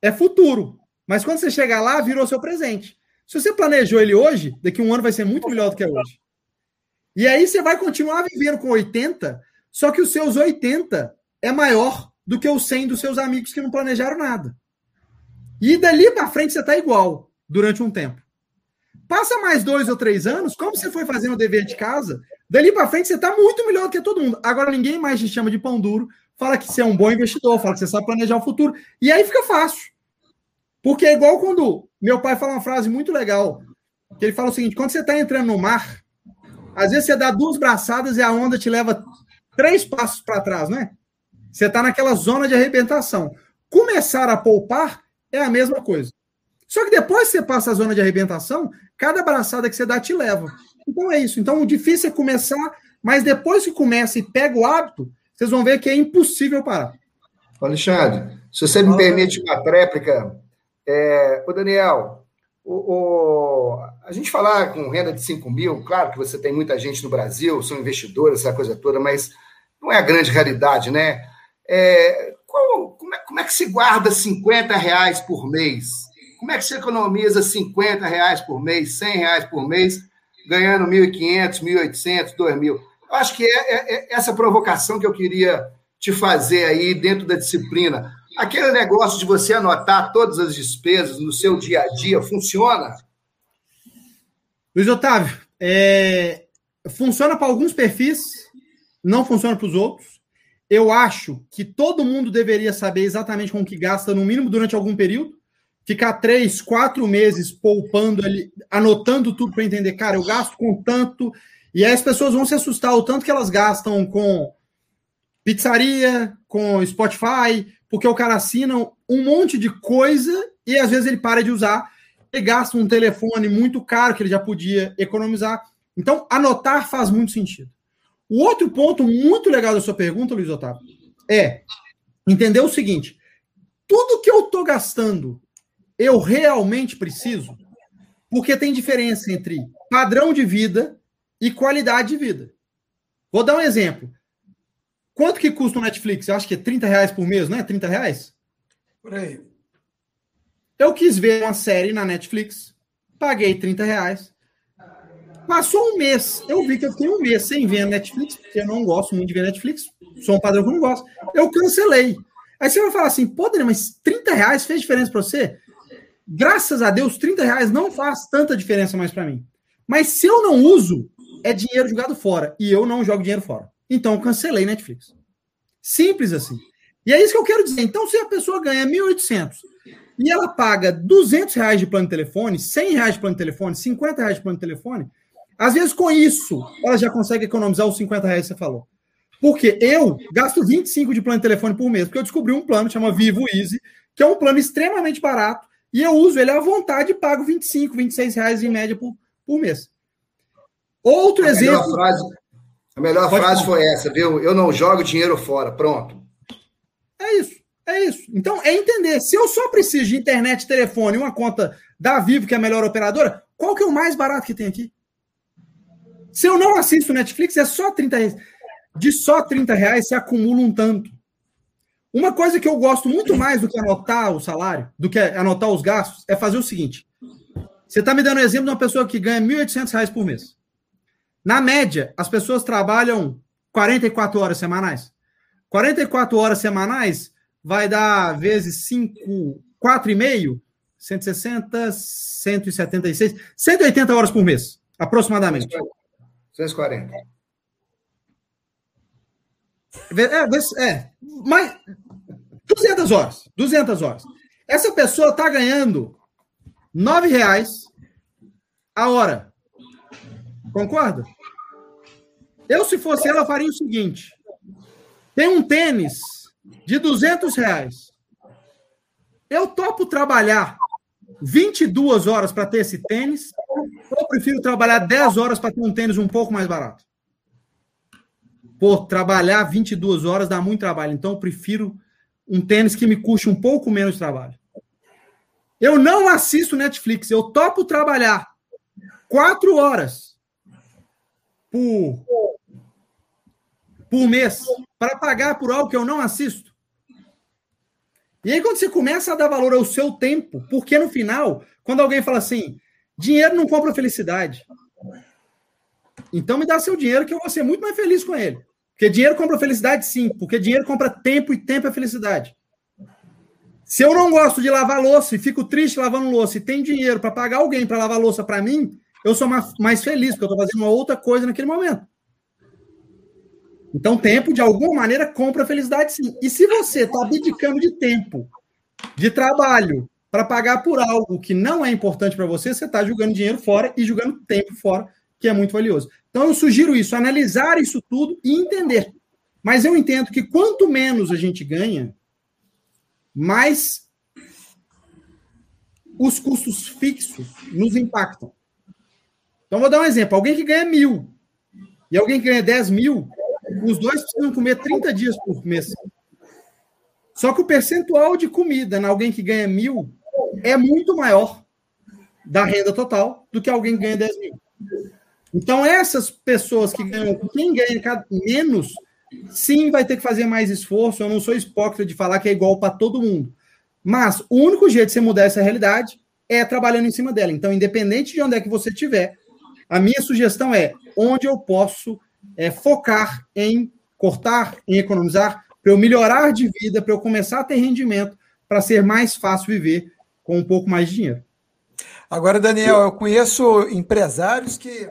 é futuro, mas quando você chegar lá, virou seu presente. Se você planejou ele hoje, daqui um ano vai ser muito melhor do que é hoje. E aí você vai continuar vivendo com 80, só que os seus 80 é maior do que os 100 dos seus amigos que não planejaram nada. E dali para frente você está igual durante um tempo. Passa mais dois ou três anos, como você foi fazendo o dever de casa, dali para frente você está muito melhor do que todo mundo. Agora ninguém mais te chama de pão duro, fala que você é um bom investidor, fala que você sabe planejar o futuro. E aí fica fácil. Porque é igual quando meu pai fala uma frase muito legal, que ele fala o seguinte: quando você está entrando no mar, às vezes você dá duas braçadas e a onda te leva três passos para trás, né? Você está naquela zona de arrebentação. Começar a poupar é a mesma coisa. Só que depois que você passa a zona de arrebentação, cada braçada que você dá te leva. Então é isso. Então o difícil é começar, mas depois que começa e pega o hábito, vocês vão ver que é impossível parar. Alexandre, se você me permite uma tréplica, é, o Daniel, o, o, a gente falar com renda de 5 mil, claro que você tem muita gente no Brasil, são investidores, essa coisa toda, mas não é a grande realidade, né? É, qual, como, é, como é que se guarda 50 reais por mês? Como é que você economiza 50 reais por mês, 100 reais por mês, ganhando 1.500, 1.800, 2.000? Acho que é, é, é essa provocação que eu queria te fazer aí dentro da disciplina. Aquele negócio de você anotar todas as despesas no seu dia a dia funciona? Luiz Otávio, é, funciona para alguns perfis, não funciona para os outros. Eu acho que todo mundo deveria saber exatamente com o que gasta, no mínimo durante algum período. Ficar três, quatro meses poupando ali, anotando tudo para entender, cara, eu gasto com tanto. E aí as pessoas vão se assustar o tanto que elas gastam com pizzaria, com Spotify, porque o cara assina um monte de coisa e às vezes ele para de usar, ele gasta um telefone muito caro que ele já podia economizar. Então, anotar faz muito sentido. O outro ponto muito legal da sua pergunta, Luiz Otávio, é entender o seguinte: tudo que eu estou gastando, eu realmente preciso? Porque tem diferença entre padrão de vida e qualidade de vida. Vou dar um exemplo. Quanto que custa o Netflix? Eu acho que é 30 reais por mês, não é? 30 reais? Por aí. Eu quis ver uma série na Netflix, paguei 30 reais. Passou um mês, eu vi que eu fiquei um mês sem ver a Netflix, porque eu não gosto muito de ver Netflix, sou um padrão que eu não gosto. Eu cancelei. Aí você vai falar assim, pô, Daniel, mas 30 reais fez diferença para você? Graças a Deus, 30 reais não faz tanta diferença mais para mim. Mas se eu não uso, é dinheiro jogado fora. E eu não jogo dinheiro fora. Então eu cancelei Netflix. Simples assim. E é isso que eu quero dizer. Então, se a pessoa ganha 1.800 e ela paga 200 reais de plano de telefone, 100 reais de plano de telefone, 50 reais de plano de telefone, às vezes com isso ela já consegue economizar os 50 reais que você falou. Porque eu gasto 25 de plano de telefone por mês, porque eu descobri um plano que chama Vivo Easy, que é um plano extremamente barato, e eu uso ele à vontade e pago 25, 26 reais em média por, por mês. Outro a exemplo. Melhor frase, a melhor Pode frase falar. foi essa, viu? Eu não jogo dinheiro fora. Pronto. É isso. É isso. Então, é entender. Se eu só preciso de internet, telefone e uma conta da Vivo, que é a melhor operadora, qual que é o mais barato que tem aqui? Se eu não assisto Netflix, é só 30 reais. De só 30 reais se acumula um tanto. Uma coisa que eu gosto muito mais do que anotar o salário, do que anotar os gastos, é fazer o seguinte. Você está me dando um exemplo de uma pessoa que ganha R$ 1.800 por mês. Na média, as pessoas trabalham 44 horas semanais. 44 horas semanais vai dar vezes 5, 4,5, 160, 176, 180 horas por mês, aproximadamente. 140. É, é, mas 200 horas, 200 horas. Essa pessoa está ganhando R$ reais a hora. Concorda? Eu, se fosse ela, faria o seguinte: tem um tênis de 200 reais. Eu topo trabalhar 22 horas para ter esse tênis, ou prefiro trabalhar 10 horas para ter um tênis um pouco mais barato? Pô, trabalhar 22 horas dá muito trabalho, então eu prefiro um tênis que me custe um pouco menos de trabalho. Eu não assisto Netflix, eu topo trabalhar 4 horas por, por mês para pagar por algo que eu não assisto. E aí, quando você começa a dar valor ao seu tempo, porque no final, quando alguém fala assim, dinheiro não compra felicidade. Então me dá seu dinheiro que eu vou ser muito mais feliz com ele. Porque dinheiro compra felicidade, sim. Porque dinheiro compra tempo e tempo é felicidade. Se eu não gosto de lavar louça e fico triste lavando louça e tenho dinheiro para pagar alguém para lavar louça para mim, eu sou mais feliz, porque eu estou fazendo uma outra coisa naquele momento. Então, tempo, de alguma maneira, compra felicidade sim. E se você está abdicando de tempo, de trabalho, para pagar por algo que não é importante para você, você está jogando dinheiro fora e jogando tempo fora, que é muito valioso. Então, eu sugiro isso, analisar isso tudo e entender. Mas eu entendo que quanto menos a gente ganha, mais os custos fixos nos impactam. Então, vou dar um exemplo. Alguém que ganha mil e alguém que ganha 10 mil, os dois precisam comer 30 dias por mês. Só que o percentual de comida na alguém que ganha mil é muito maior da renda total do que alguém que ganha 10 mil. Então, essas pessoas que ganham, quem ganha menos, sim, vai ter que fazer mais esforço. Eu não sou hipócrita de falar que é igual para todo mundo. Mas o único jeito de você mudar essa realidade é trabalhando em cima dela. Então, independente de onde é que você estiver, a minha sugestão é onde eu posso é, focar em cortar, em economizar, para eu melhorar de vida, para eu começar a ter rendimento, para ser mais fácil viver com um pouco mais de dinheiro. Agora, Daniel, eu conheço empresários que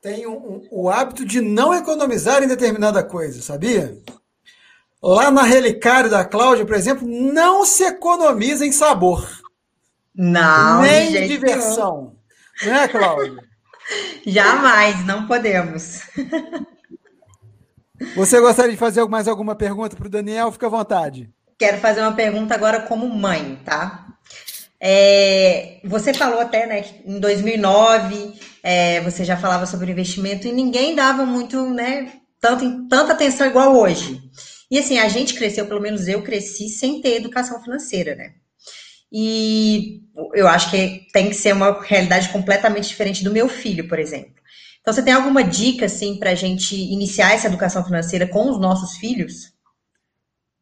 têm um, um, o hábito de não economizar em determinada coisa, sabia? Lá na Relicário da Cláudia, por exemplo, não se economiza em sabor. Não, nem em diversão. Não. Não é, Cláudia? Jamais, não podemos. Você gostaria de fazer mais alguma pergunta para o Daniel? Fica à vontade. Quero fazer uma pergunta agora como mãe, tá? É, você falou até, né, que em 2009 é, você já falava sobre investimento e ninguém dava muito, né, tanto, tanta atenção igual hoje. E assim, a gente cresceu, pelo menos eu cresci sem ter educação financeira, né? E eu acho que tem que ser uma realidade completamente diferente do meu filho, por exemplo. Então, você tem alguma dica, assim, para a gente iniciar essa educação financeira com os nossos filhos?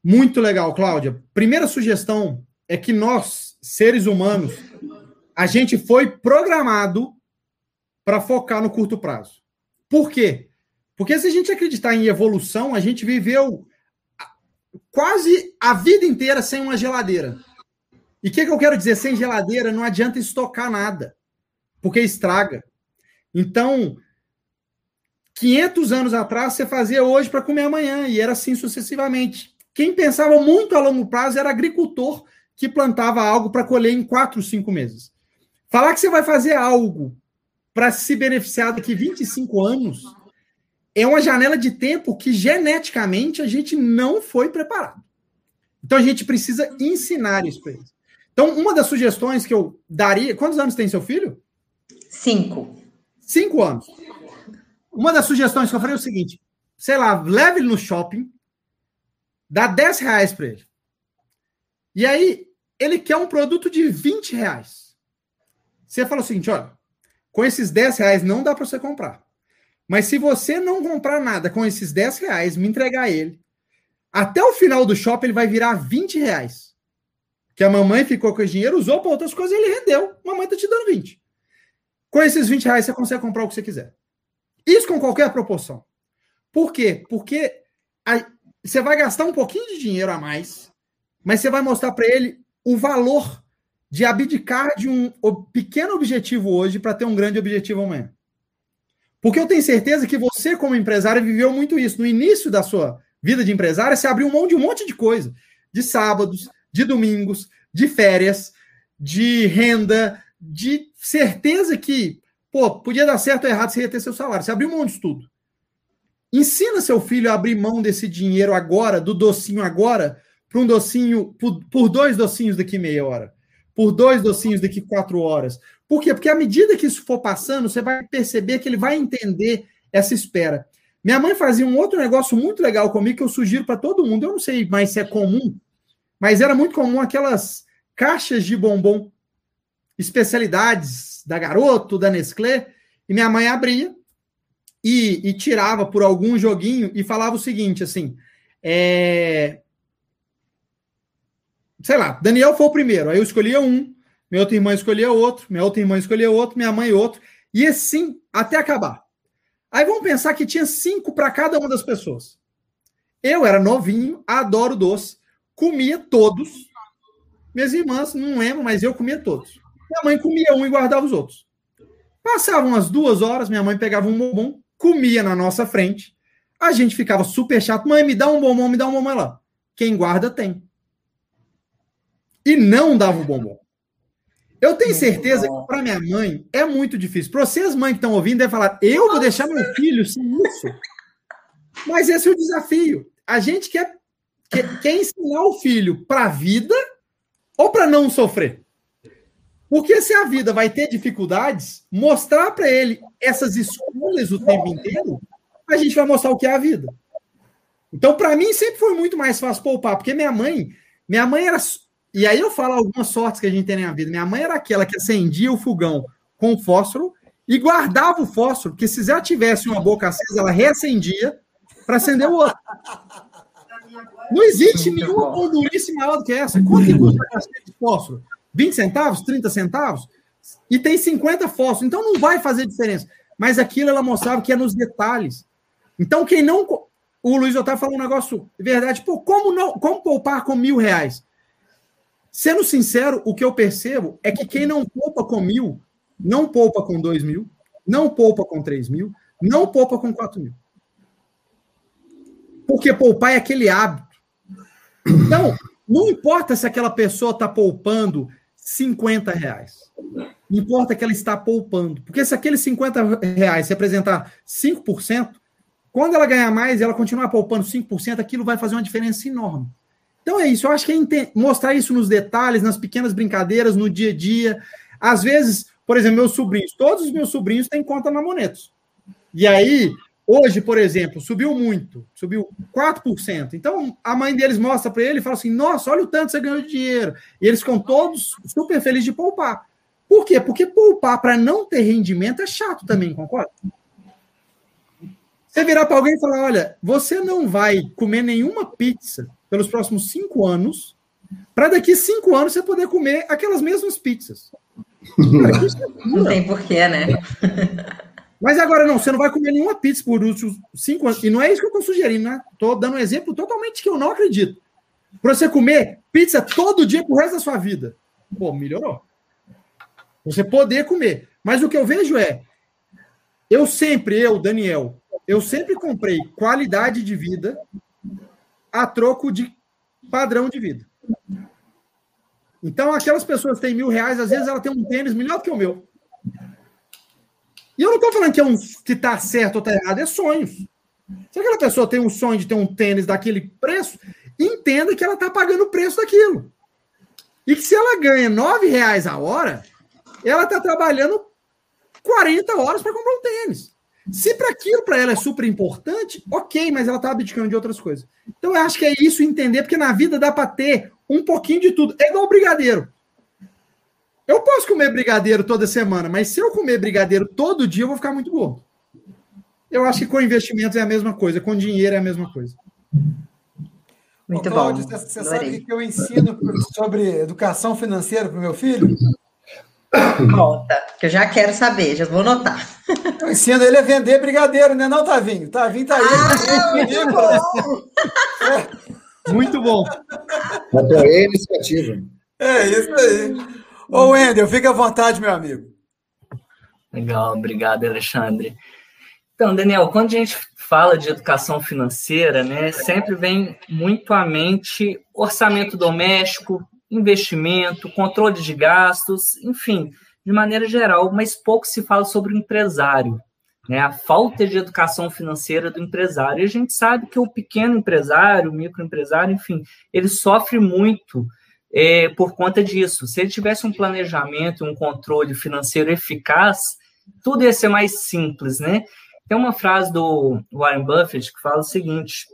Muito legal, Cláudia. Primeira sugestão é que nós, seres humanos, a gente foi programado para focar no curto prazo. Por quê? Porque se a gente acreditar em evolução, a gente viveu quase a vida inteira sem uma geladeira. E o que, que eu quero dizer? Sem geladeira não adianta estocar nada, porque estraga. Então, 500 anos atrás, você fazia hoje para comer amanhã, e era assim sucessivamente. Quem pensava muito a longo prazo era agricultor que plantava algo para colher em 4, 5 meses. Falar que você vai fazer algo para se beneficiar daqui 25 anos é uma janela de tempo que geneticamente a gente não foi preparado. Então a gente precisa ensinar isso para eles. Então, uma das sugestões que eu daria. Quantos anos tem seu filho? Cinco. Cinco anos. Uma das sugestões que eu faria é o seguinte: sei lá, leve ele no shopping, dá 10 reais para ele. E aí, ele quer um produto de 20 reais. Você fala o seguinte: olha, com esses 10 reais não dá para você comprar. Mas se você não comprar nada com esses 10 reais, me entregar ele, até o final do shopping ele vai virar 20 reais. Que a mamãe ficou com o dinheiro, usou para outras coisas e ele rendeu. Mamãe tá te dando 20. Com esses 20 reais você consegue comprar o que você quiser. Isso com qualquer proporção. Por quê? Porque a, você vai gastar um pouquinho de dinheiro a mais, mas você vai mostrar para ele o valor de abdicar de um pequeno objetivo hoje para ter um grande objetivo amanhã. Porque eu tenho certeza que você, como empresário, viveu muito isso. No início da sua vida de empresário, você abriu mão de um monte de coisa. De sábados, de domingos, de férias, de renda, de certeza que, pô, podia dar certo ou errado, você ia ter seu salário. Você abriu mão disso tudo. Ensina seu filho a abrir mão desse dinheiro agora, do docinho agora, para um docinho, por, por dois docinhos daqui meia hora, por dois docinhos daqui quatro horas, por quê? Porque à medida que isso for passando, você vai perceber que ele vai entender essa espera. Minha mãe fazia um outro negócio muito legal comigo que eu sugiro para todo mundo. Eu não sei mais se é comum, mas era muito comum aquelas caixas de bombom, especialidades da Garoto, da Nestlé, e minha mãe abria e, e tirava por algum joguinho e falava o seguinte, assim, é... sei lá, Daniel foi o primeiro, aí eu escolhia um, minha outra irmã escolhia outro, minha outra irmã escolhia outro, minha mãe outro, e assim até acabar. Aí vamos pensar que tinha cinco para cada uma das pessoas. Eu era novinho, adoro doce, comia todos. Minhas irmãs, não lembro, mas eu comia todos. Minha mãe comia um e guardava os outros. Passavam umas duas horas, minha mãe pegava um bombom, comia na nossa frente. A gente ficava super chato. Mãe, me dá um bombom, me dá um bombom lá. Quem guarda tem. E não dava o bombom. Eu tenho certeza que para minha mãe é muito difícil. Para vocês, mães que estão ouvindo, devem falar: eu vou deixar meu filho sem isso. Mas esse é o desafio. A gente quer, ensinar o filho para a vida ou para não sofrer. Porque se a vida vai ter dificuldades, mostrar para ele essas escolhas o tempo inteiro, a gente vai mostrar o que é a vida. Então, para mim, sempre foi muito mais fácil poupar, porque minha mãe, minha mãe era e aí eu falo algumas sortes que a gente tem na vida. Minha mãe era aquela que acendia o fogão com fósforo e guardava o fósforo, que se já tivesse uma boca acesa, ela reacendia para acender o outro. Não existe nenhuma gordurice maior do que essa. Quanto que custa a caixinha de fósforo? 20 centavos? 30 centavos? E tem 50 fósforos. Então não vai fazer diferença. Mas aquilo ela mostrava que é nos detalhes. Então, quem não. O Luiz Otávio falou um negócio de verdade. Pô, como, não, como poupar com mil reais? Sendo sincero, o que eu percebo é que quem não poupa com mil, não poupa com dois mil, não poupa com três mil, não poupa com quatro mil. Porque poupar é aquele hábito. Então, não importa se aquela pessoa está poupando 50 reais. Importa que ela está poupando. Porque se aqueles 50 reais representar 5%, quando ela ganhar mais e ela continuar poupando 5%, aquilo vai fazer uma diferença enorme. Então é isso, eu acho que é mostrar isso nos detalhes, nas pequenas brincadeiras, no dia a dia. Às vezes, por exemplo, meus sobrinhos, todos os meus sobrinhos têm conta na Monetos. E aí, hoje, por exemplo, subiu muito, subiu 4%. Então, a mãe deles mostra para ele e fala assim: Nossa, olha o tanto que você ganhou de dinheiro. E eles ficam todos super felizes de poupar. Por quê? Porque poupar para não ter rendimento é chato também, concorda? Você virar para alguém e falar: Olha, você não vai comer nenhuma pizza pelos próximos cinco anos, para daqui cinco anos você poder comer aquelas mesmas pizzas. Não tem porquê, né? Mas agora não, você não vai comer nenhuma pizza por últimos cinco anos. E não é isso que eu estou sugerindo, né? Estou dando um exemplo totalmente que eu não acredito. Para você comer pizza todo dia pro resto da sua vida. Pô, melhorou. Você poder comer. Mas o que eu vejo é, eu sempre, eu, Daniel, eu sempre comprei qualidade de vida a troco de padrão de vida. Então, aquelas pessoas que têm mil reais, às vezes ela tem um tênis melhor do que o meu. E eu não estou falando que é um que está certo ou está errado, é sonhos. Se aquela pessoa tem um sonho de ter um tênis daquele preço, entenda que ela está pagando o preço daquilo. E que se ela ganha nove reais a hora, ela está trabalhando 40 horas para comprar um tênis. Se para aquilo para ela é super importante, ok, mas ela está abdicando de outras coisas. Então eu acho que é isso entender, porque na vida dá para ter um pouquinho de tudo. É igual brigadeiro. Eu posso comer brigadeiro toda semana, mas se eu comer brigadeiro todo dia, eu vou ficar muito gordo. Eu acho que com investimentos é a mesma coisa, com dinheiro é a mesma coisa. Muito Ô, Cláudio, bom. Você, você sabe que eu ensino sobre educação financeira para o meu filho? Conta, que eu já quero saber, já vou anotar. Eu ensino ele a vender brigadeiro, né? Não, Tavinho? Tavinho tá aí. Ah, é. Muito bom. Apoiei a iniciativa. É isso aí. Ô, Wendel, fica à vontade, meu amigo. Legal, obrigado, Alexandre. Então, Daniel, quando a gente fala de educação financeira, né, sempre vem muito à mente orçamento doméstico, investimento, controle de gastos, enfim, de maneira geral, mas pouco se fala sobre o empresário, né, a falta de educação financeira do empresário. E a gente sabe que o pequeno empresário, o microempresário, enfim, ele sofre muito é, por conta disso. Se ele tivesse um planejamento, um controle financeiro eficaz, tudo ia ser mais simples, né? Tem uma frase do Warren Buffett que fala o seguinte: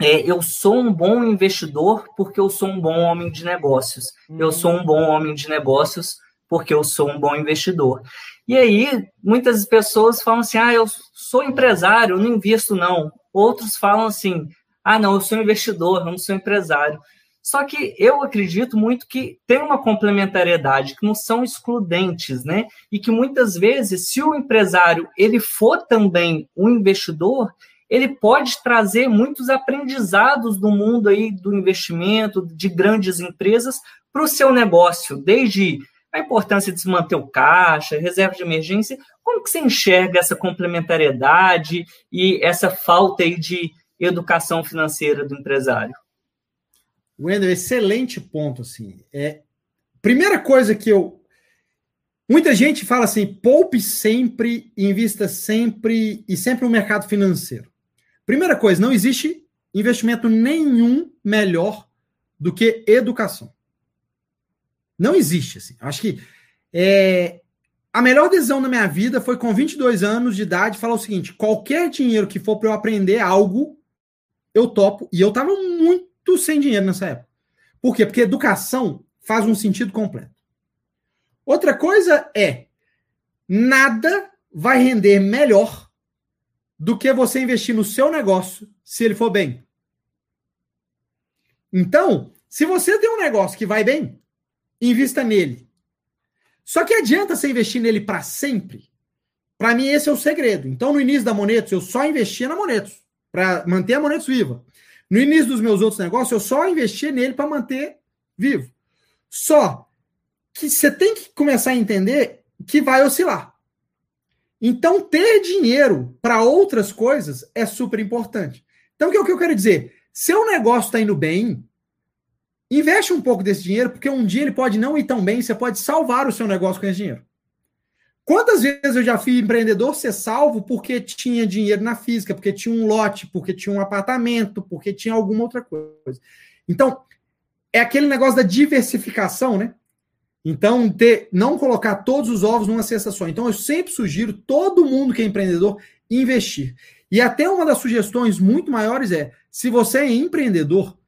é, eu sou um bom investidor porque eu sou um bom homem de negócios. Eu sou um bom homem de negócios porque eu sou um bom investidor. E aí, muitas pessoas falam assim: ah, eu sou empresário, não invisto, não. Outros falam assim: ah, não, eu sou investidor, eu não sou empresário. Só que eu acredito muito que tem uma complementariedade, que não são excludentes, né? E que muitas vezes, se o empresário ele for também um investidor, ele pode trazer muitos aprendizados do mundo aí do investimento, de grandes empresas, para o seu negócio, desde a importância de se manter o caixa, reserva de emergência. Como que você enxerga essa complementariedade e essa falta aí de educação financeira do empresário? Wendel, excelente ponto, assim. É, primeira coisa que eu. Muita gente fala assim: poupe sempre, invista sempre e sempre no mercado financeiro. Primeira coisa, não existe investimento nenhum melhor do que educação. Não existe, assim. Acho que é, a melhor decisão da minha vida foi com 22 anos de idade falar o seguinte: qualquer dinheiro que for para eu aprender algo, eu topo. E eu estava muito muito sem dinheiro nessa época. Por quê? Porque educação faz um sentido completo. Outra coisa é, nada vai render melhor do que você investir no seu negócio se ele for bem. Então, se você tem um negócio que vai bem, invista nele. Só que adianta você investir nele para sempre? Para mim, esse é o segredo. Então, no início da Monetos, eu só investia na Monetos, para manter a Monetos viva. No início dos meus outros negócios, eu só investia nele para manter vivo. Só que você tem que começar a entender que vai oscilar. Então, ter dinheiro para outras coisas é super importante. Então, o que, eu quero dizer? Seu negócio está indo bem, investe um pouco desse dinheiro, porque um dia ele pode não ir tão bem, você pode salvar o seu negócio com esse dinheiro. Quantas vezes eu já fui empreendedor ser salvo porque tinha dinheiro na física, porque tinha um lote, porque tinha um apartamento, porque tinha alguma outra coisa. Então, é aquele negócio da diversificação, né? Então, ter, não colocar todos os ovos numa cesta só. Então, eu sempre sugiro todo mundo que é empreendedor investir. E até uma das sugestões muito maiores é: se você é empreendedor,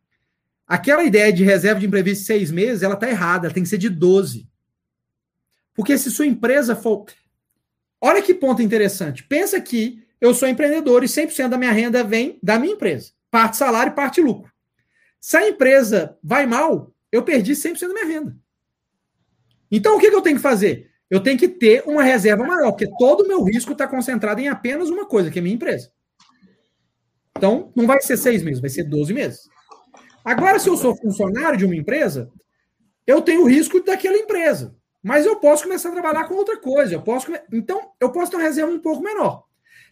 aquela ideia de reserva de imprevisto de seis meses, ela está errada, ela tem que ser de 12. Porque se sua empresa for. Olha que ponto interessante. Pensa que eu sou empreendedor e 100% da minha renda vem da minha empresa. Parte salário parte lucro. Se a empresa vai mal, eu perdi 100% da minha renda. Então, o que, que eu tenho que fazer? eu tenho que ter uma reserva maior, porque todo o meu risco está concentrado em apenas uma coisa, que é minha empresa. Então, não vai ser seis meses, vai ser 12 meses. Agora, se eu sou funcionário de uma empresa, eu tenho o risco daquela empresa. Mas eu posso começar a trabalhar com outra coisa. Eu posso, então, eu posso ter uma reserva um pouco menor.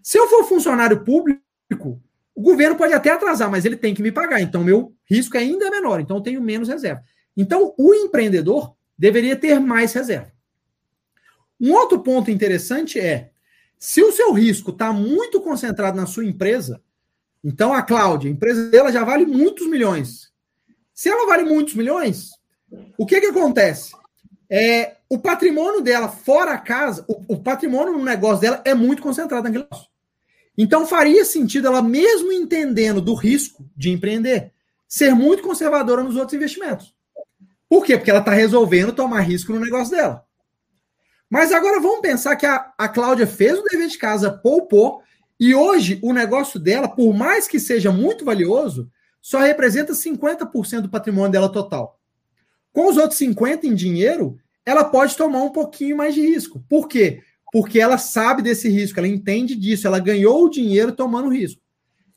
Se eu for funcionário público, o governo pode até atrasar, mas ele tem que me pagar. Então, meu risco ainda é menor. Então, eu tenho menos reserva. Então, o empreendedor deveria ter mais reserva. Um outro ponto interessante é: se o seu risco está muito concentrado na sua empresa, então a Cláudia, a empresa dela já vale muitos milhões. Se ela vale muitos milhões, o que, que acontece? É, o patrimônio dela fora a casa, o, o patrimônio no negócio dela é muito concentrado naquele negócio. Então faria sentido ela, mesmo entendendo do risco de empreender, ser muito conservadora nos outros investimentos. Por quê? Porque ela está resolvendo tomar risco no negócio dela. Mas agora vamos pensar que a, a Cláudia fez o dever de casa, poupou, e hoje o negócio dela, por mais que seja muito valioso, só representa 50% do patrimônio dela total. Com os outros 50% em dinheiro, ela pode tomar um pouquinho mais de risco. Por quê? Porque ela sabe desse risco, ela entende disso, ela ganhou o dinheiro tomando risco.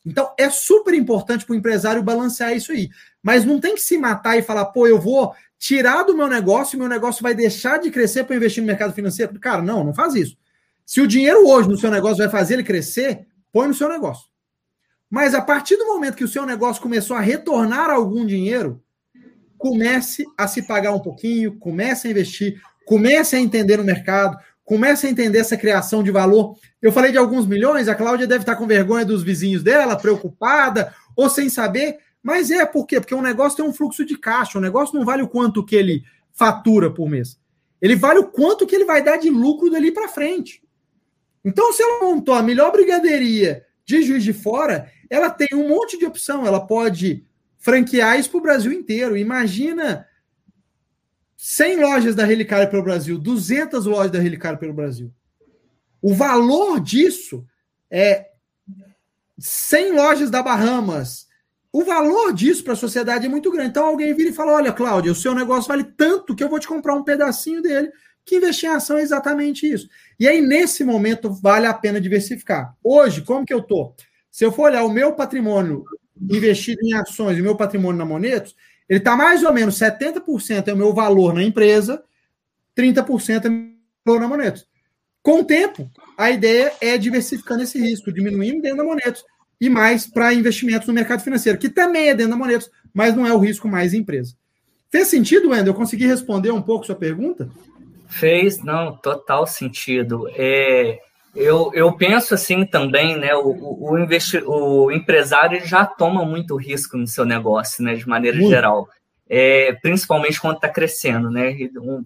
Então é super importante para o empresário balancear isso aí. Mas não tem que se matar e falar, pô, eu vou tirar do meu negócio e meu negócio vai deixar de crescer para investir no mercado financeiro. Cara, não, não faz isso. Se o dinheiro hoje no seu negócio vai fazer ele crescer, põe no seu negócio. Mas a partir do momento que o seu negócio começou a retornar algum dinheiro, comece a se pagar um pouquinho, comece a investir, comece a entender no mercado, comece a entender essa criação de valor. Eu falei de alguns milhões, a Cláudia deve estar com vergonha dos vizinhos dela, preocupada, ou sem saber, mas é por quê? Porque o negócio tem um fluxo de caixa, o negócio não vale o quanto que ele fatura por mês. Ele vale o quanto que ele vai dar de lucro dali para frente. Então, se ela montou a melhor brigadeiria de Juiz de Fora, ela tem um monte de opção, ela pode franquear isso para o Brasil inteiro. Imagina 100 lojas da Relicário pelo Brasil, 200 lojas da Relicário pelo Brasil. O valor disso é 100 lojas da Bahamas. O valor disso para a sociedade é muito grande. Então alguém vira e fala: Olha, Cláudia, o seu negócio vale tanto que eu vou te comprar um pedacinho dele, que investir em ação é exatamente isso. E aí, nesse momento, vale a pena diversificar. Hoje, como que eu estou? Se eu for olhar o meu patrimônio investido em ações e meu patrimônio na Monetos, ele está mais ou menos 70% é o meu valor na empresa, 30% é o meu valor na Monetos. Com o tempo, a ideia é diversificando esse risco, diminuindo dentro da Monetos e mais para investimentos no mercado financeiro, que também é dentro da Monetos, mas não é o risco mais empresa. Fez sentido, Wendel? Eu consegui responder um pouco sua pergunta? Fez, não, total sentido. É, eu, eu penso assim também, né? O, o, investi o empresário já toma muito risco no seu negócio, né? De maneira muito. geral. É, principalmente quando está crescendo, né?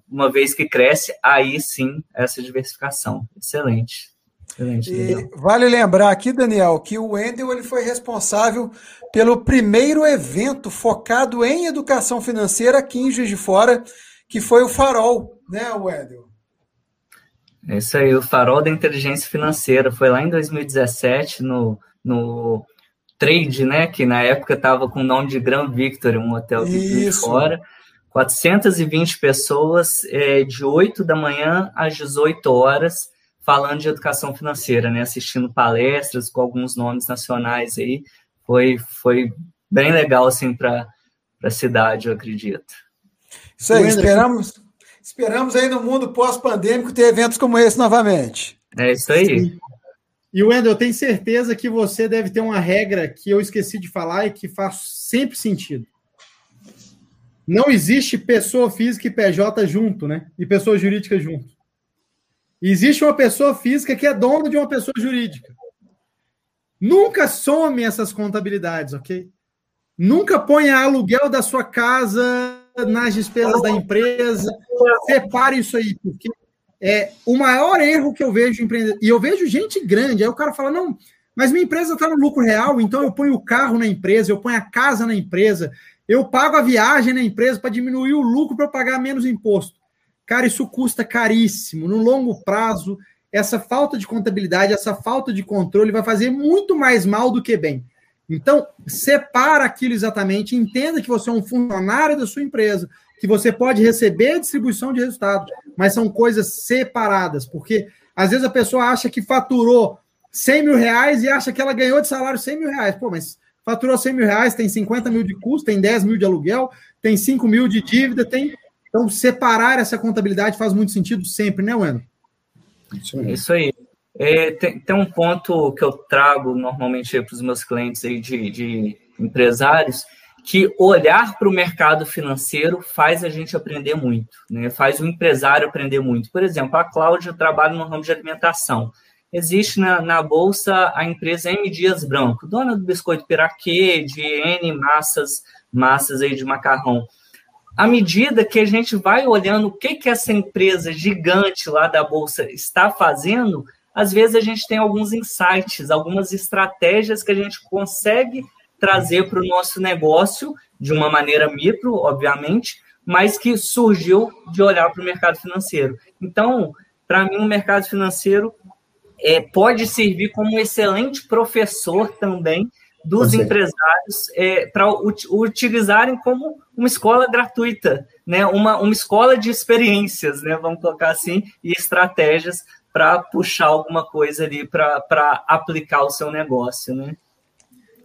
Uma vez que cresce, aí sim essa diversificação. Excelente. Excelente e vale lembrar aqui, Daniel, que o Wendel ele foi responsável pelo primeiro evento focado em educação financeira aqui em Juiz de Fora, que foi o Farol, né, Wendel? É isso aí, o Farol da Inteligência Financeira. Foi lá em 2017, no, no Trade, né? Que na época estava com o nome de Grand Victory, um hotel de fora. 420 pessoas, é, de 8 da manhã às 18 horas, falando de educação financeira, né? Assistindo palestras com alguns nomes nacionais aí. Foi, foi bem legal, assim, para a cidade, eu acredito. Isso aí, esperamos, Esperamos aí no mundo pós-pandêmico ter eventos como esse novamente. É isso aí. E Wendel, eu tenho certeza que você deve ter uma regra que eu esqueci de falar e que faz sempre sentido. Não existe pessoa física e PJ junto, né? E pessoa jurídica junto. Existe uma pessoa física que é dona de uma pessoa jurídica. Nunca some essas contabilidades, ok? Nunca ponha aluguel da sua casa nas despesas da empresa. Separe isso aí, porque é o maior erro que eu vejo empreendedor. E eu vejo gente grande, aí o cara fala: não, mas minha empresa está no lucro real, então eu ponho o carro na empresa, eu ponho a casa na empresa, eu pago a viagem na empresa para diminuir o lucro para pagar menos imposto. Cara, isso custa caríssimo. No longo prazo, essa falta de contabilidade, essa falta de controle vai fazer muito mais mal do que bem. Então, separa aquilo exatamente, entenda que você é um funcionário da sua empresa, que você pode receber a distribuição de resultado, mas são coisas separadas, porque às vezes a pessoa acha que faturou 100 mil reais e acha que ela ganhou de salário 100 mil reais. Pô, mas faturou 100 mil reais, tem 50 mil de custo, tem 10 mil de aluguel, tem 5 mil de dívida, tem. Então, separar essa contabilidade faz muito sentido sempre, né, Wendel? Isso aí. É, tem, tem, um ponto que eu trago normalmente para os meus clientes aí de, de empresários, que olhar para o mercado financeiro faz a gente aprender muito, né? faz o empresário aprender muito. Por exemplo, a Cláudia trabalha no ramo de alimentação. Existe na, na Bolsa a empresa M. Dias Branco, dona do biscoito piraquê, de N massas, massas aí de macarrão. À medida que a gente vai olhando o que, que essa empresa gigante lá da Bolsa está fazendo, às vezes a gente tem alguns insights, algumas estratégias que a gente consegue trazer para o nosso negócio de uma maneira micro, obviamente, mas que surgiu de olhar para o mercado financeiro. Então, para mim, o mercado financeiro é, pode servir como um excelente professor também dos empresários é, para ut utilizarem como uma escola gratuita, né? uma, uma escola de experiências, né? vamos colocar assim, e estratégias para puxar alguma coisa ali para aplicar o seu negócio. Né?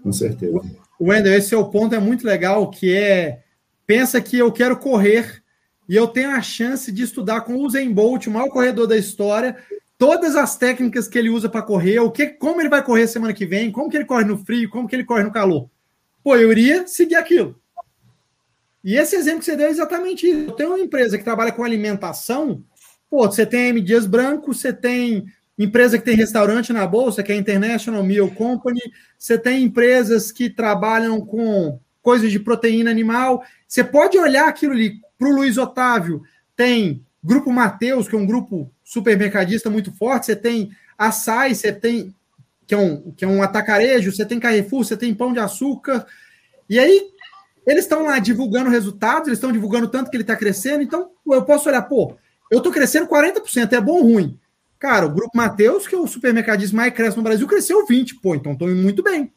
Com certeza. Wendel, esse é o ponto, é muito legal, que é, pensa que eu quero correr e eu tenho a chance de estudar com o Usain Bolt, o maior corredor da história, todas as técnicas que ele usa para correr, o que, como ele vai correr semana que vem, como que ele corre no frio, como que ele corre no calor. Pô, eu iria seguir aquilo. E esse exemplo que você deu é exatamente isso. Eu tenho uma empresa que trabalha com alimentação, pô, você tem M Dias Branco, você tem empresa que tem restaurante na bolsa, que é a International Meal Company, você tem empresas que trabalham com coisas de proteína animal. Você pode olhar aquilo ali para o Luiz Otávio, tem Grupo Mateus, que é um grupo supermercadista muito forte, você tem açaí, você tem que é um, que é um atacarejo, você tem Carrefour, você tem Pão de Açúcar. E aí, eles estão lá divulgando resultados, eles estão divulgando tanto que ele está crescendo. Então, eu posso olhar, pô, eu estou crescendo 40%, é bom ou ruim? Cara, o Grupo Mateus, que é o supermercadista mais cresce no Brasil, cresceu 20%. Pô, então estou muito bem.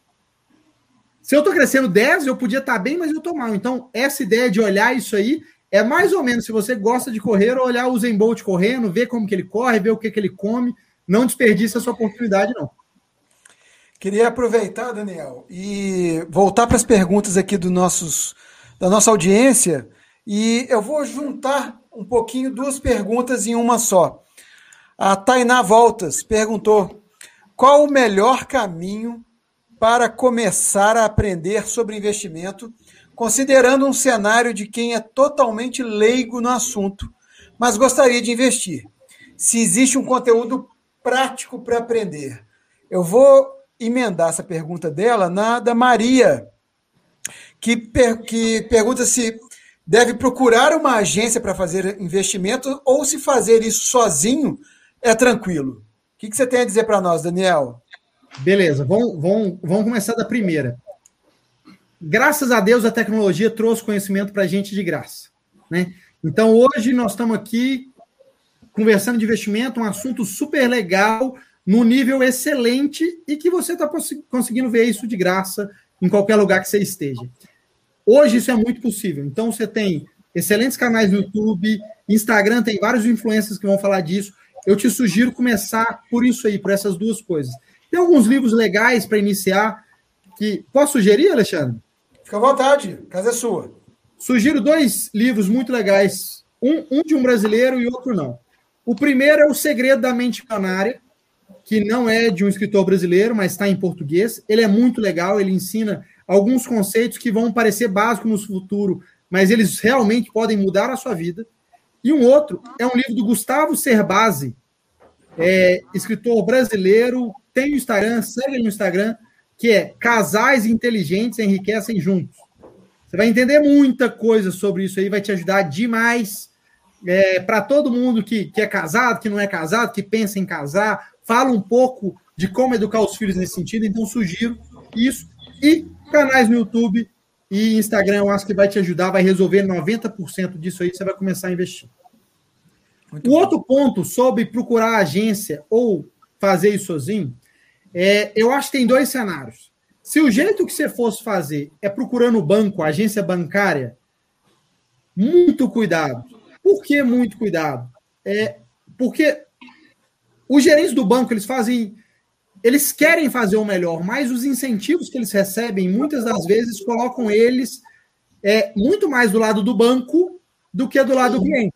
Se eu estou crescendo 10, eu podia estar tá bem, mas eu estou mal. Então, essa ideia de olhar isso aí é mais ou menos, se você gosta de correr, olhar o Zen Bolt correndo, ver como que ele corre, ver o que, que ele come. Não desperdice essa oportunidade, não. Queria aproveitar, Daniel, e voltar para as perguntas aqui do nossos, da nossa audiência. E eu vou juntar um pouquinho duas perguntas em uma só. A Tainá Voltas perguntou: qual o melhor caminho para começar a aprender sobre investimento, considerando um cenário de quem é totalmente leigo no assunto, mas gostaria de investir? Se existe um conteúdo prático para aprender. Eu vou emendar essa pergunta dela na da Maria, que, per, que pergunta se deve procurar uma agência para fazer investimento ou se fazer isso sozinho é tranquilo. O que, que você tem a dizer para nós, Daniel? Beleza, vamos, vamos, vamos começar da primeira. Graças a Deus a tecnologia trouxe conhecimento para a gente de graça. Né? Então hoje nós estamos aqui conversando de investimento, um assunto super legal, num nível excelente e que você está conseguindo ver isso de graça em qualquer lugar que você esteja. Hoje isso é muito possível. Então você tem excelentes canais no YouTube, Instagram tem vários influencers que vão falar disso eu te sugiro começar por isso aí, por essas duas coisas. Tem alguns livros legais para iniciar que posso sugerir, Alexandre? Fica à vontade, casa é sua. Sugiro dois livros muito legais, um, um de um brasileiro e outro não. O primeiro é O Segredo da Mente Milionária, que não é de um escritor brasileiro, mas está em português. Ele é muito legal, ele ensina alguns conceitos que vão parecer básicos no futuro, mas eles realmente podem mudar a sua vida. E um outro é um livro do Gustavo Cerbasi, é, escritor brasileiro, tem o Instagram, segue no Instagram, que é Casais Inteligentes Enriquecem Juntos. Você vai entender muita coisa sobre isso aí, vai te ajudar demais. É, Para todo mundo que, que é casado, que não é casado, que pensa em casar, fala um pouco de como educar os filhos nesse sentido, então sugiro isso. E canais no YouTube e Instagram eu acho que vai te ajudar, vai resolver 90% disso aí, você vai começar a investir. Muito o bom. outro ponto sobre procurar agência ou fazer isso sozinho, é, eu acho que tem dois cenários. Se o jeito que você fosse fazer é procurando o banco, a agência bancária, muito cuidado. Por que muito cuidado? É porque os gerentes do banco eles fazem, eles querem fazer o melhor, mas os incentivos que eles recebem muitas das vezes colocam eles é, muito mais do lado do banco do que do lado do cliente.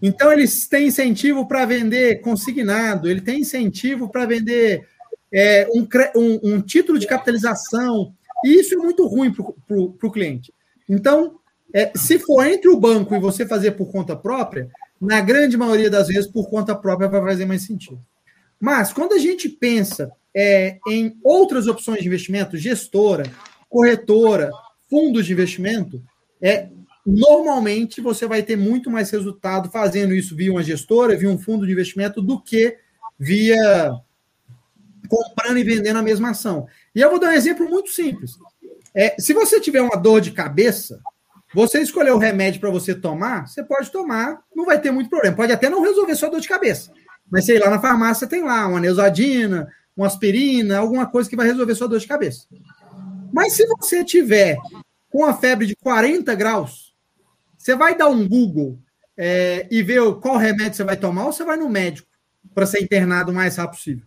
Então, eles têm incentivo para vender consignado, ele tem incentivo para vender é, um, um, um, título de capitalização, e isso é muito ruim para o cliente. Então, é, se for entre o banco e você fazer por conta própria, na grande maioria das vezes, por conta própria vai fazer mais sentido. Mas, quando a gente pensa é, em outras opções de investimento, gestora, corretora, fundos de investimento, é, normalmente você vai ter muito mais resultado fazendo isso via uma gestora, via um fundo de investimento, do que via comprando e vendendo a mesma ação. E eu vou dar um exemplo muito simples. É, se você tiver uma dor de cabeça, você escolher o remédio para você tomar, você pode tomar, não vai ter muito problema. Pode até não resolver sua dor de cabeça. Mas sei lá na farmácia tem lá uma neusadina, uma aspirina, alguma coisa que vai resolver sua dor de cabeça. Mas se você tiver com a febre de 40 graus, você vai dar um Google é, e ver qual remédio você vai tomar ou você vai no médico para ser internado o mais rápido possível?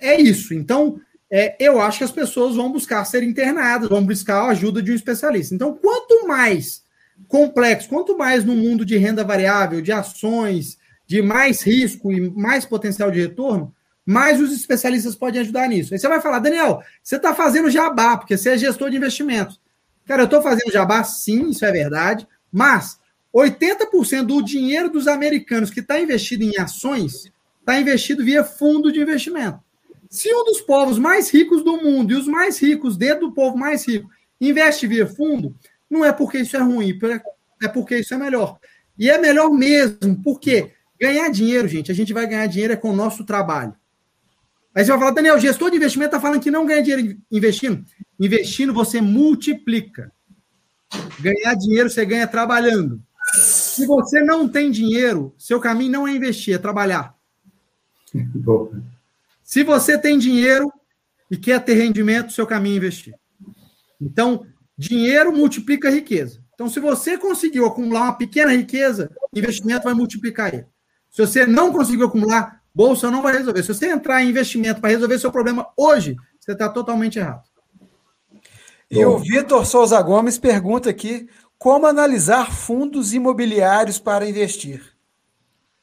É isso. Então, é, eu acho que as pessoas vão buscar ser internadas, vão buscar a ajuda de um especialista. Então, quanto mais complexo, quanto mais no mundo de renda variável, de ações, de mais risco e mais potencial de retorno, mais os especialistas podem ajudar nisso. Aí você vai falar, Daniel, você está fazendo jabá, porque você é gestor de investimentos. Cara, eu estou fazendo jabá, sim, isso é verdade, mas 80% do dinheiro dos americanos que está investido em ações está investido via fundo de investimento. Se um dos povos mais ricos do mundo e os mais ricos dentro do povo mais rico investe via fundo, não é porque isso é ruim, é porque isso é melhor. E é melhor mesmo, porque ganhar dinheiro, gente, a gente vai ganhar dinheiro é com o nosso trabalho. Aí você vai falar, Daniel, gestor de investimento está falando que não ganha dinheiro investindo. Investindo, você multiplica. Ganhar dinheiro, você ganha trabalhando. Se você não tem dinheiro, seu caminho não é investir, é trabalhar. Se você tem dinheiro e quer ter rendimento, seu caminho é investir. Então, dinheiro multiplica riqueza. Então, se você conseguiu acumular uma pequena riqueza, investimento vai multiplicar ele. Se você não conseguiu acumular, Bolsa não vai resolver. Se você entrar em investimento para resolver seu problema hoje, você está totalmente errado. E Bom. o Vitor Souza Gomes pergunta aqui como analisar fundos imobiliários para investir.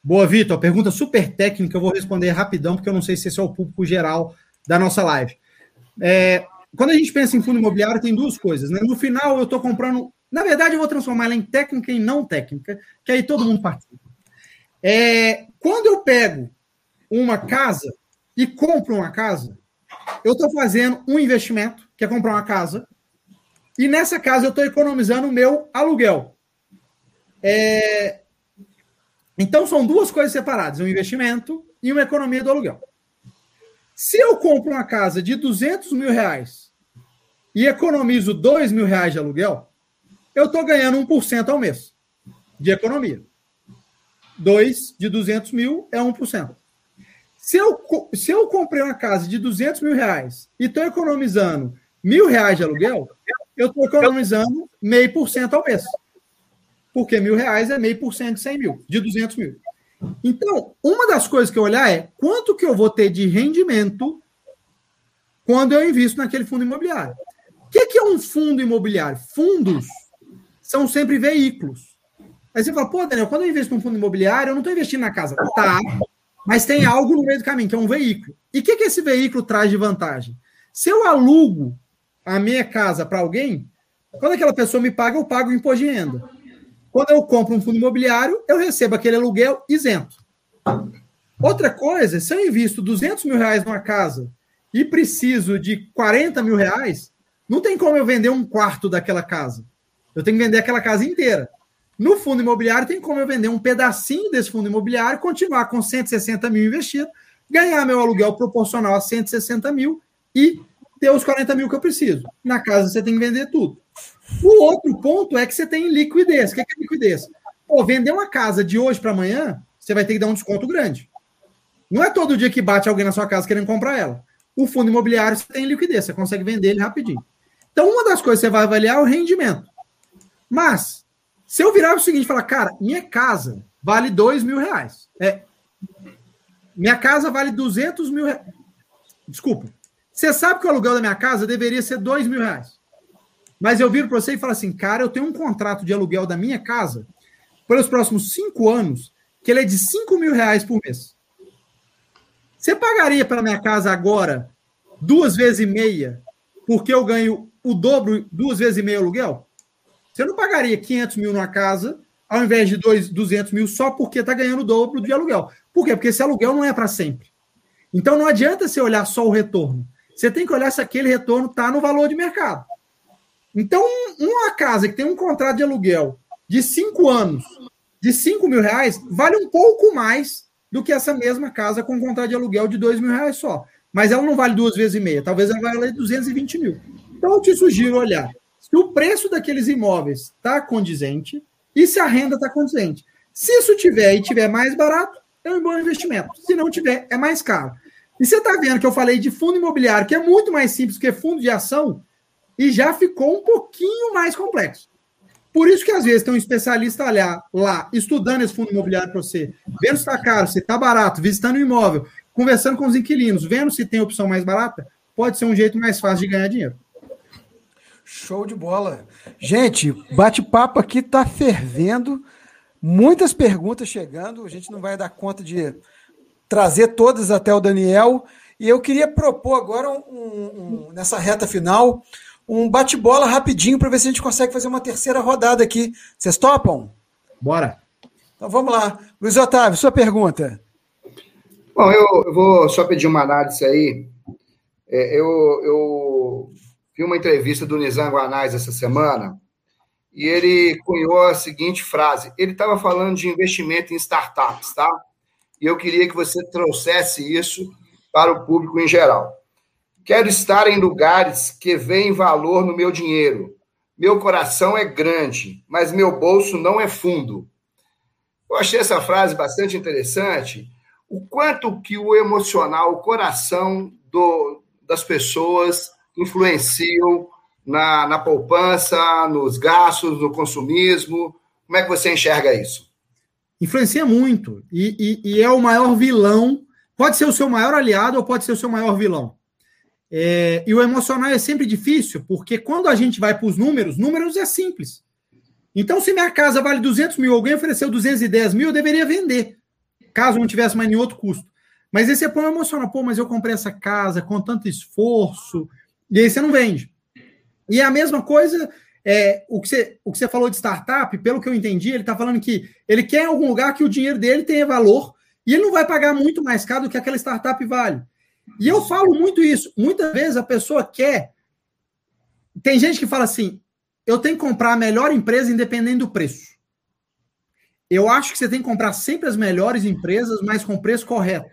Boa, Vitor. Pergunta super técnica. Eu vou responder rapidão, porque eu não sei se esse é o público geral da nossa live. É, quando a gente pensa em fundo imobiliário, tem duas coisas. Né? No final, eu estou comprando. Na verdade, eu vou transformar ela em técnica e não técnica, que aí todo mundo participa. É, quando eu pego uma casa e compro uma casa, eu estou fazendo um investimento, que é comprar uma casa, e nessa casa eu estou economizando o meu aluguel. É... Então são duas coisas separadas, um investimento e uma economia do aluguel. Se eu compro uma casa de 200 mil reais e economizo 2 mil reais de aluguel, eu estou ganhando 1% ao mês de economia. 2 de 200 mil é 1%. Se eu, se eu comprei uma casa de 200 mil reais e estou economizando mil reais de aluguel, eu estou economizando meio por cento ao mês. Porque mil reais é meio por cento de 100 mil, de 200 mil. Então, uma das coisas que eu olhar é quanto que eu vou ter de rendimento quando eu invisto naquele fundo imobiliário. O que, que é um fundo imobiliário? Fundos são sempre veículos. Aí você fala, pô, Daniel, quando eu investo num fundo imobiliário, eu não estou investindo na casa. Tá, mas tem algo no meio do caminho, que é um veículo. E o que, que esse veículo traz de vantagem? Se eu alugo a minha casa para alguém, quando aquela pessoa me paga, eu pago o imposto de renda. Quando eu compro um fundo imobiliário, eu recebo aquele aluguel isento. Outra coisa, se eu invisto 200 mil reais numa casa e preciso de 40 mil reais, não tem como eu vender um quarto daquela casa. Eu tenho que vender aquela casa inteira. No fundo imobiliário, tem como eu vender um pedacinho desse fundo imobiliário, continuar com 160 mil investido, ganhar meu aluguel proporcional a 160 mil e ter os 40 mil que eu preciso. Na casa você tem que vender tudo. O outro ponto é que você tem liquidez. O que é, liquidez? Pô, vender uma casa de hoje para amanhã, você vai ter que dar um desconto grande. Não é todo dia que bate alguém na sua casa querendo comprar ela. O fundo imobiliário você tem liquidez, você consegue vender ele rapidinho. Então, uma das coisas que você vai avaliar é o rendimento. Mas Se eu virar o seguinte e falar, cara, minha casa vale dois mil reais. É, minha casa vale 200 mil reais. Desculpa. Você sabe que o aluguel da minha casa deveria ser dois mil reais. Mas eu viro para você e falo assim, cara, eu tenho um contrato de aluguel da minha casa pelos próximos cinco anos que ele é de cinco mil reais por mês. Você pagaria pela minha casa agora duas vezes e meia porque eu ganho o dobro, duas vezes e meia aluguel? Você não pagaria 500 mil numa casa ao invés de dois, 200 mil só porque está ganhando o dobro de aluguel. Por quê? Porque esse aluguel não é para sempre. Então não adianta você olhar só o retorno. Você tem que olhar se aquele retorno está no valor de mercado. Então, uma casa que tem um contrato de aluguel de cinco anos, de 5 mil reais, vale um pouco mais do que essa mesma casa com um contrato de aluguel de 2 mil reais só. Mas ela não vale duas vezes e meia, talvez ela valha 220 mil. Então, eu te sugiro olhar se o preço daqueles imóveis está condizente e se a renda está condizente. Se isso tiver e tiver mais barato, é um bom investimento. Se não tiver, é mais caro. E você está vendo que eu falei de fundo imobiliário, que é muito mais simples que fundo de ação, e já ficou um pouquinho mais complexo. Por isso que às vezes tem um especialista lá, lá estudando esse fundo imobiliário para você, vendo se está caro, se está barato, visitando o imóvel, conversando com os inquilinos, vendo se tem opção mais barata, pode ser um jeito mais fácil de ganhar dinheiro. Show de bola. Gente, bate-papo aqui está fervendo. Muitas perguntas chegando. A gente não vai dar conta de trazer todas até o Daniel. E eu queria propor agora, um, um, nessa reta final, um bate-bola rapidinho para ver se a gente consegue fazer uma terceira rodada aqui. Vocês topam? Bora. Então vamos lá. Luiz Otávio, sua pergunta. Bom, eu, eu vou só pedir uma análise aí. É, eu, eu vi uma entrevista do Nizam Guanais essa semana e ele cunhou a seguinte frase. Ele estava falando de investimento em startups, tá? E eu queria que você trouxesse isso para o público em geral. Quero estar em lugares que veem valor no meu dinheiro. Meu coração é grande, mas meu bolso não é fundo. Eu achei essa frase bastante interessante. O quanto que o emocional, o coração do, das pessoas influenciam na, na poupança, nos gastos, no consumismo? Como é que você enxerga isso? Influencia muito. E, e, e, é o maior vilão. Pode ser o seu maior aliado ou pode ser o seu maior vilão. É, e o emocional é sempre difícil, porque quando a gente vai para os números, números é simples. Então, se minha casa vale 200 mil, alguém ofereceu 210 mil, eu deveria vender, caso não tivesse mais nenhum outro custo. Mas aí você põe o emocional, pô, mas eu comprei essa casa com tanto esforço, e aí você não vende. E é a mesma coisa, é, o, que você, o que você falou de startup, pelo que eu entendi, ele está falando que ele quer algum lugar que o dinheiro dele tenha valor e ele não vai pagar muito mais caro do que aquela startup vale. E eu falo muito isso. Muitas vezes a pessoa quer. Tem gente que fala assim: eu tenho que comprar a melhor empresa independente do preço. Eu acho que você tem que comprar sempre as melhores empresas, mas com preço correto.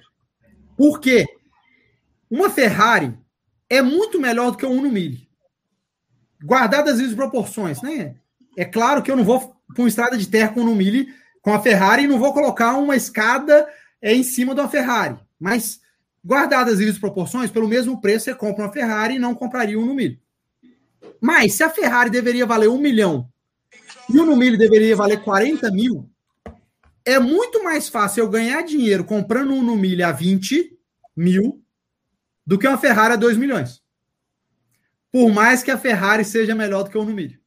Por quê? Uma Ferrari é muito melhor do que um Uno Mille. Guardadas as proporções, né? É claro que eu não vou para uma estrada de terra com um Uno Mille, com a Ferrari, e não vou colocar uma escada é, em cima de uma Ferrari. Mas, guardadas as proporções, pelo mesmo preço, você compra uma Ferrari e não compraria um Uno Mille. Mas, se a Ferrari deveria valer um milhão e o Uno Mille deveria valer 40 mil, é muito mais fácil eu ganhar dinheiro comprando um Uno Mille a 20 mil do que uma Ferrari a 2 milhões. Por mais que a Ferrari seja melhor do que o Mille.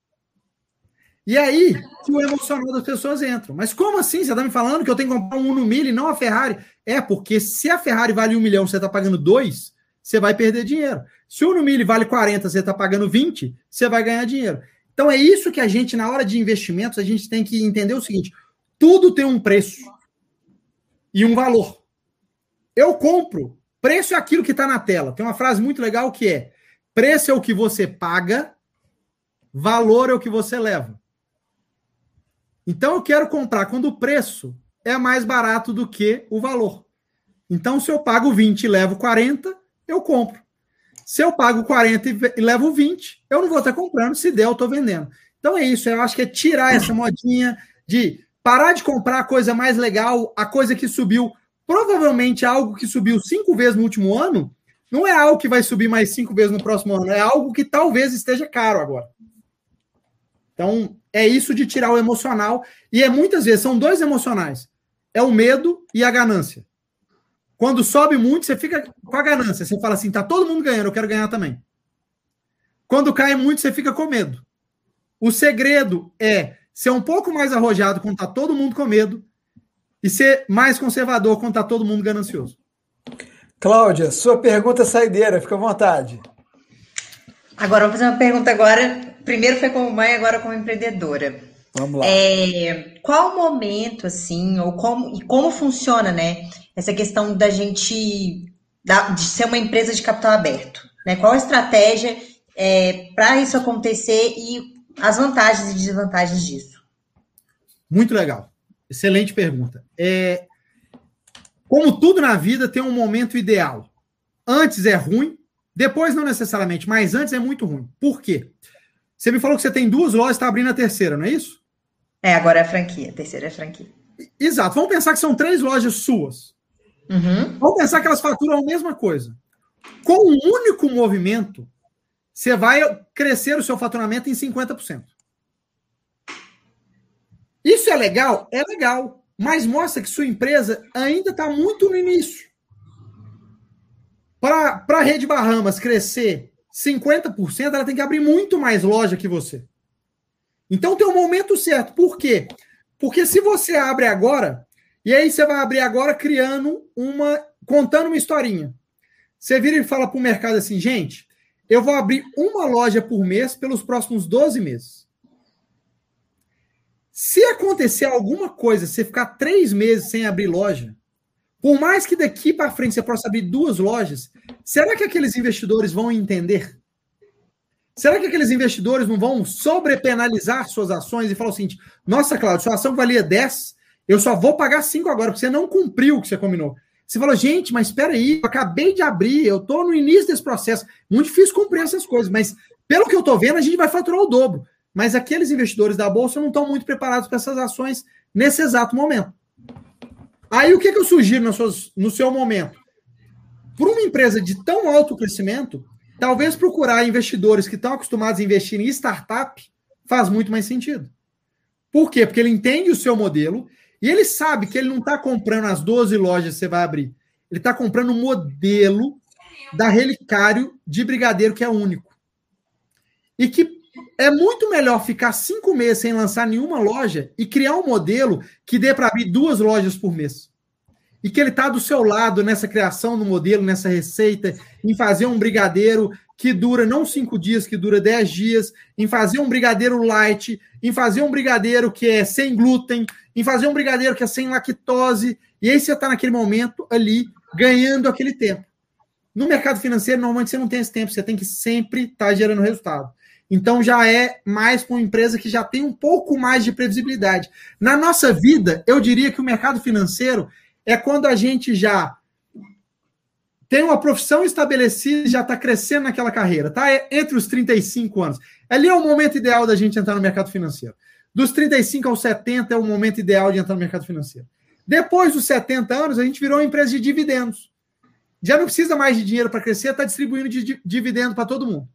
E aí que o emocional das pessoas entra. Mas como assim? Você está me falando que eu tenho que comprar um Uno Mille e não a Ferrari? É, porque se a Ferrari vale um milhão você está pagando dois, você vai perder dinheiro. Se o Uno Mille vale 40, você está pagando 20, você vai ganhar dinheiro. Então é isso que a gente, na hora de investimentos, a gente tem que entender o seguinte: tudo tem um preço e um valor. Eu compro Preço é aquilo que está na tela. Tem uma frase muito legal que é: preço é o que você paga, valor é o que você leva. Então eu quero comprar quando o preço é mais barato do que o valor. Então, se eu pago 20 e levo 40, eu compro. Se eu pago 40 e levo 20, eu não vou estar comprando. Se der, eu estou vendendo. Então é isso. Eu acho que é tirar essa modinha de parar de comprar a coisa mais legal, a coisa que subiu provavelmente algo que subiu cinco vezes no último ano, não é algo que vai subir mais cinco vezes no próximo ano, é algo que talvez esteja caro agora. Então, é isso de tirar o emocional. E é muitas vezes, são dois emocionais. É o medo e a ganância. Quando sobe muito, você fica com a ganância. Você fala assim: tá todo mundo ganhando, eu quero ganhar também. Quando cai muito, você fica com medo. O segredo é ser um pouco mais arrojado quando tá todo mundo com medo e ser mais conservador quando tá todo mundo ganancioso. Cláudia, sua pergunta saideira, fica à vontade. Agora, vou fazer uma pergunta agora. Primeiro foi como mãe, agora como empreendedora. Vamos lá. É, qual o momento, assim, ou como, e como funciona, né? Essa questão da gente, da, de ser uma empresa de capital aberto, né? Qual a estratégia é, para isso acontecer e as vantagens e desvantagens disso? Muito legal. Excelente pergunta. É, como tudo na vida, tem um momento ideal. Antes é ruim, depois não necessariamente, mas antes é muito ruim. Por quê? Você me falou que você tem duas lojas, está abrindo a terceira, não é isso? É, agora é a franquia. A terceira é a franquia. Exato. Vamos pensar que são três lojas suas. Uhum. Vamos pensar que elas faturam a mesma coisa. Com um único movimento, você vai crescer o seu faturamento em 50%. Isso é legal? É legal. Mas mostra que sua empresa ainda está muito no início. Para a Rede Bahamas crescer 50%, ela tem que abrir muito mais loja que você. Então tem um momento certo. Por quê? Porque se você abre agora, e aí você vai abrir agora criando uma. contando uma historinha. Você vira e fala para o mercado assim, gente, eu vou abrir uma loja por mês pelos próximos 12 meses. Se acontecer alguma coisa, você ficar três meses sem abrir loja, por mais que daqui para frente você possa abrir duas lojas, será que aqueles investidores vão entender? Será que aqueles investidores não vão sobrepenalizar suas ações e falar o seguinte: nossa, Claudio, sua ação valia 10, eu só vou pagar 5 agora, porque você não cumpriu o que você combinou. Você falou, gente, mas espera aí, eu acabei de abrir, eu estou no início desse processo. Muito difícil cumprir essas coisas, mas pelo que eu estou vendo, a gente vai faturar o dobro mas aqueles investidores da bolsa não estão muito preparados para essas ações nesse exato momento. Aí o que, que eu sugiro no, seus, no seu momento? Para uma empresa de tão alto crescimento, talvez procurar investidores que estão acostumados a investir em startup faz muito mais sentido. Por quê? Porque ele entende o seu modelo e ele sabe que ele não está comprando as 12 lojas que você vai abrir. Ele está comprando o modelo da Relicário de Brigadeiro, que é único. E que é muito melhor ficar cinco meses sem lançar nenhuma loja e criar um modelo que dê para abrir duas lojas por mês. E que ele está do seu lado nessa criação do modelo, nessa receita, em fazer um brigadeiro que dura não cinco dias, que dura dez dias, em fazer um brigadeiro light, em fazer um brigadeiro que é sem glúten, em fazer um brigadeiro que é sem lactose. E aí você está naquele momento ali ganhando aquele tempo. No mercado financeiro, normalmente você não tem esse tempo, você tem que sempre estar tá gerando resultado. Então já é mais para uma empresa que já tem um pouco mais de previsibilidade. Na nossa vida, eu diria que o mercado financeiro é quando a gente já tem uma profissão estabelecida e já está crescendo naquela carreira, tá? É entre os 35 anos. Ali é o momento ideal da gente entrar no mercado financeiro. Dos 35 aos 70 é o momento ideal de entrar no mercado financeiro. Depois dos 70 anos, a gente virou uma empresa de dividendos. Já não precisa mais de dinheiro para crescer, está distribuindo de dividendo para todo mundo.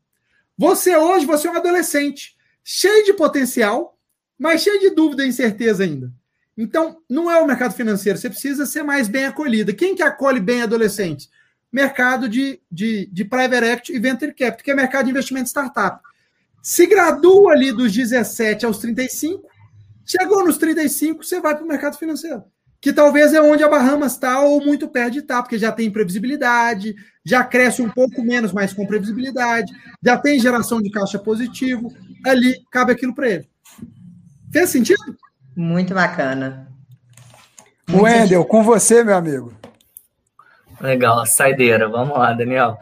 Você hoje, você é um adolescente, cheio de potencial, mas cheio de dúvida e incerteza ainda. Então, não é o mercado financeiro, você precisa ser mais bem acolhida. Quem que acolhe bem adolescentes? Mercado de, de, de private equity e venture capital, que é mercado de investimento startup. Se gradua ali dos 17 aos 35, chegou nos 35, você vai para o mercado financeiro que talvez é onde a Bahamas está ou muito perto de estar, tá, porque já tem previsibilidade, já cresce um pouco menos, mas com previsibilidade, já tem geração de caixa positivo, ali cabe aquilo para ele. Fez sentido? Muito bacana. Wendel, com você, meu amigo. Legal, saideira. Vamos lá, Daniel.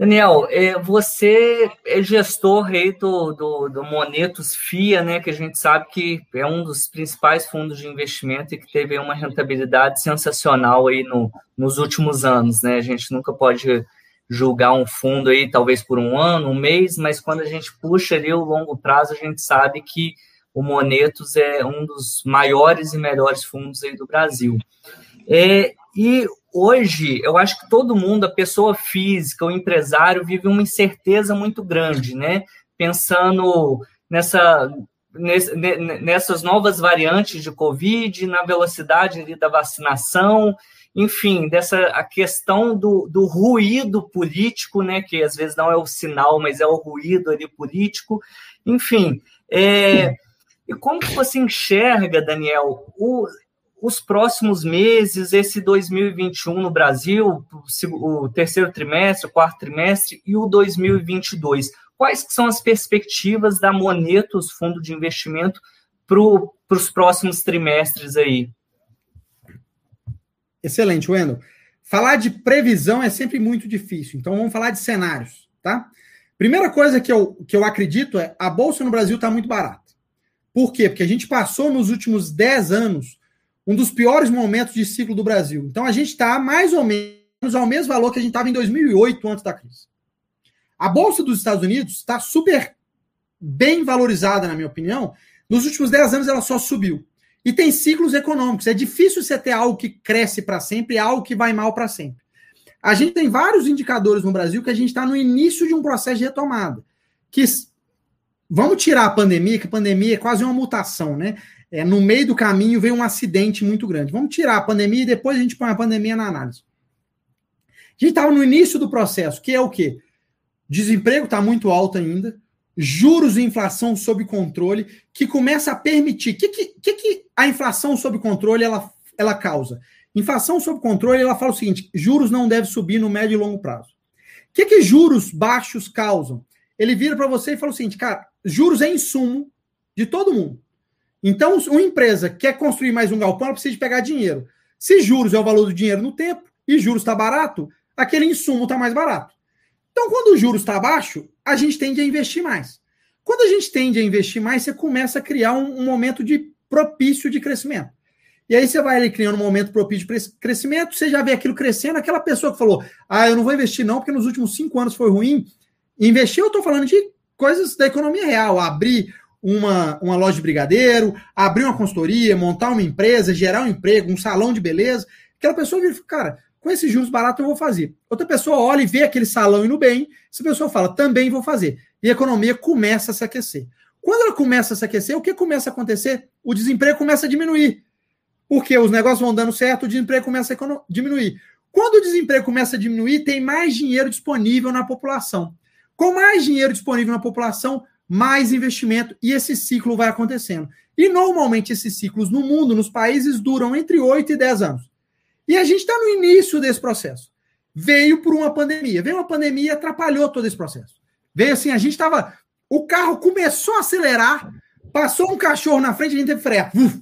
Daniel, é, você é gestor aí do, do, do, Monetos FIA, né, que a gente sabe que é um dos principais fundos de investimento e que teve uma rentabilidade sensacional aí no, nos últimos anos, né? A gente nunca pode julgar um fundo aí, talvez por um ano, um mês, mas quando a gente puxa ali o longo prazo, a gente sabe que o Monetos é um dos maiores e melhores fundos aí do Brasil. É, e hoje, eu acho que todo mundo, a pessoa física, o empresário, vive uma incerteza muito grande, né? Pensando nessa nessas novas variantes de Covid, na velocidade da vacinação, enfim, dessa a questão do, do ruído político, né, que às vezes não é o sinal, mas é o ruído ali político, enfim. É, e como que você enxerga, Daniel, o, os próximos meses, esse 2021 no Brasil, o terceiro trimestre, o quarto trimestre e o 2022? Quais são as perspectivas da Monetos, fundo de investimento, para os próximos trimestres aí? Excelente, Wendel. Falar de previsão é sempre muito difícil, então vamos falar de cenários, tá? Primeira coisa que eu, que eu acredito é a bolsa no Brasil está muito barata. Por quê? Porque a gente passou nos últimos 10 anos um dos piores momentos de ciclo do Brasil. Então a gente está mais ou menos ao mesmo valor que a gente estava em 2008, antes da crise. A bolsa dos Estados Unidos está super bem valorizada, na minha opinião. Nos últimos 10 anos ela só subiu. E tem ciclos econômicos. É difícil você ter algo que cresce para sempre e algo que vai mal para sempre. A gente tem vários indicadores no Brasil que a gente está no início de um processo de retomada. Que vamos tirar a pandemia, que a pandemia é quase uma mutação, né? É, no meio do caminho veio um acidente muito grande. Vamos tirar a pandemia e depois a gente põe a pandemia na análise. A gente estava no início do processo, que é o quê? Desemprego está muito alto ainda, juros e inflação sob controle, que começa a permitir. O que, que, que, a inflação sob controle ela, ela causa? Inflação sob controle, ela fala o seguinte: juros não devem subir no médio e longo prazo. O que, que juros baixos causam? Ele vira para você e fala o seguinte, cara, juros é insumo de todo mundo. Então, uma empresa quer construir mais um galpão, ela precisa de pegar dinheiro. Se juros é o valor do dinheiro no tempo e juros está barato, aquele insumo está mais barato. Então, quando o juros está baixo, a gente tende a investir mais. Quando a gente tende a investir mais, você começa a criar um, um momento de propício de crescimento. E aí você vai ali criando um momento propício de crescimento, você já vê aquilo crescendo, aquela pessoa que falou, ah, eu não vou investir não, porque nos últimos cinco anos foi ruim. Investir, eu estou falando de coisas da economia real, abrir uma, uma loja de brigadeiro, abrir uma consultoria, montar uma empresa, gerar um emprego, um salão de beleza. Aquela pessoa vira, cara, com esses juros baratos eu vou fazer. Outra pessoa olha e vê aquele salão indo bem, essa pessoa fala, também vou fazer. E a economia começa a se aquecer. Quando ela começa a se aquecer, o que começa a acontecer? O desemprego começa a diminuir. Porque os negócios vão dando certo, o desemprego começa a diminuir. Quando o desemprego começa a diminuir, tem mais dinheiro disponível na população. Com mais dinheiro disponível na população, mais investimento e esse ciclo vai acontecendo. E normalmente esses ciclos no mundo, nos países, duram entre 8 e 10 anos. E a gente está no início desse processo. Veio por uma pandemia. Veio uma pandemia atrapalhou todo esse processo. Veio assim, a gente estava. O carro começou a acelerar, passou um cachorro na frente, a gente teve frear. Uf.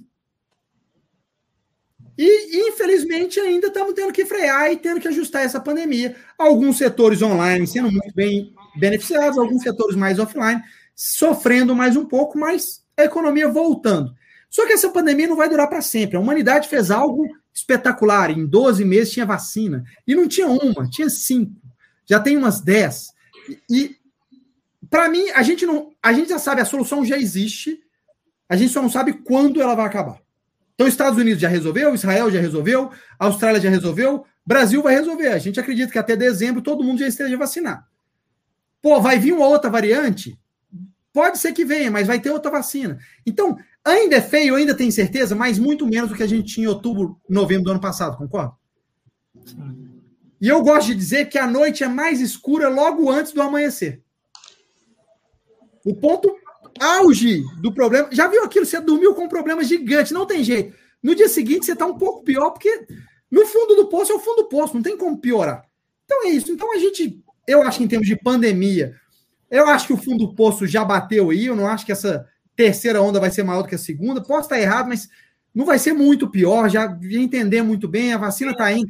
E, infelizmente, ainda estamos tendo que frear e tendo que ajustar essa pandemia. Alguns setores online sendo muito bem beneficiados, alguns setores mais offline sofrendo mais um pouco, mas a economia voltando. Só que essa pandemia não vai durar para sempre. A humanidade fez algo espetacular. Em 12 meses tinha vacina. E não tinha uma, tinha cinco. Já tem umas 10. E, para mim, a gente não. A gente já sabe, a solução já existe. A gente só não sabe quando ela vai acabar. Então, Estados Unidos já resolveu, Israel já resolveu, Austrália já resolveu, Brasil vai resolver. A gente acredita que até dezembro todo mundo já esteja vacinado. Pô, vai vir uma outra variante? Pode ser que venha, mas vai ter outra vacina. Então, ainda é feio, ainda tem certeza, mas muito menos do que a gente tinha em outubro, novembro do ano passado, concorda? E eu gosto de dizer que a noite é mais escura logo antes do amanhecer. O ponto auge do problema. Já viu aquilo? Você dormiu com um problema gigante, não tem jeito. No dia seguinte, você está um pouco pior, porque no fundo do poço é o fundo do poço, não tem como piorar. Então é isso. Então a gente, eu acho que em termos de pandemia, eu acho que o fundo do poço já bateu aí. Eu não acho que essa terceira onda vai ser maior do que a segunda. Posso estar errado, mas não vai ser muito pior. Já entender muito bem. A vacina está indo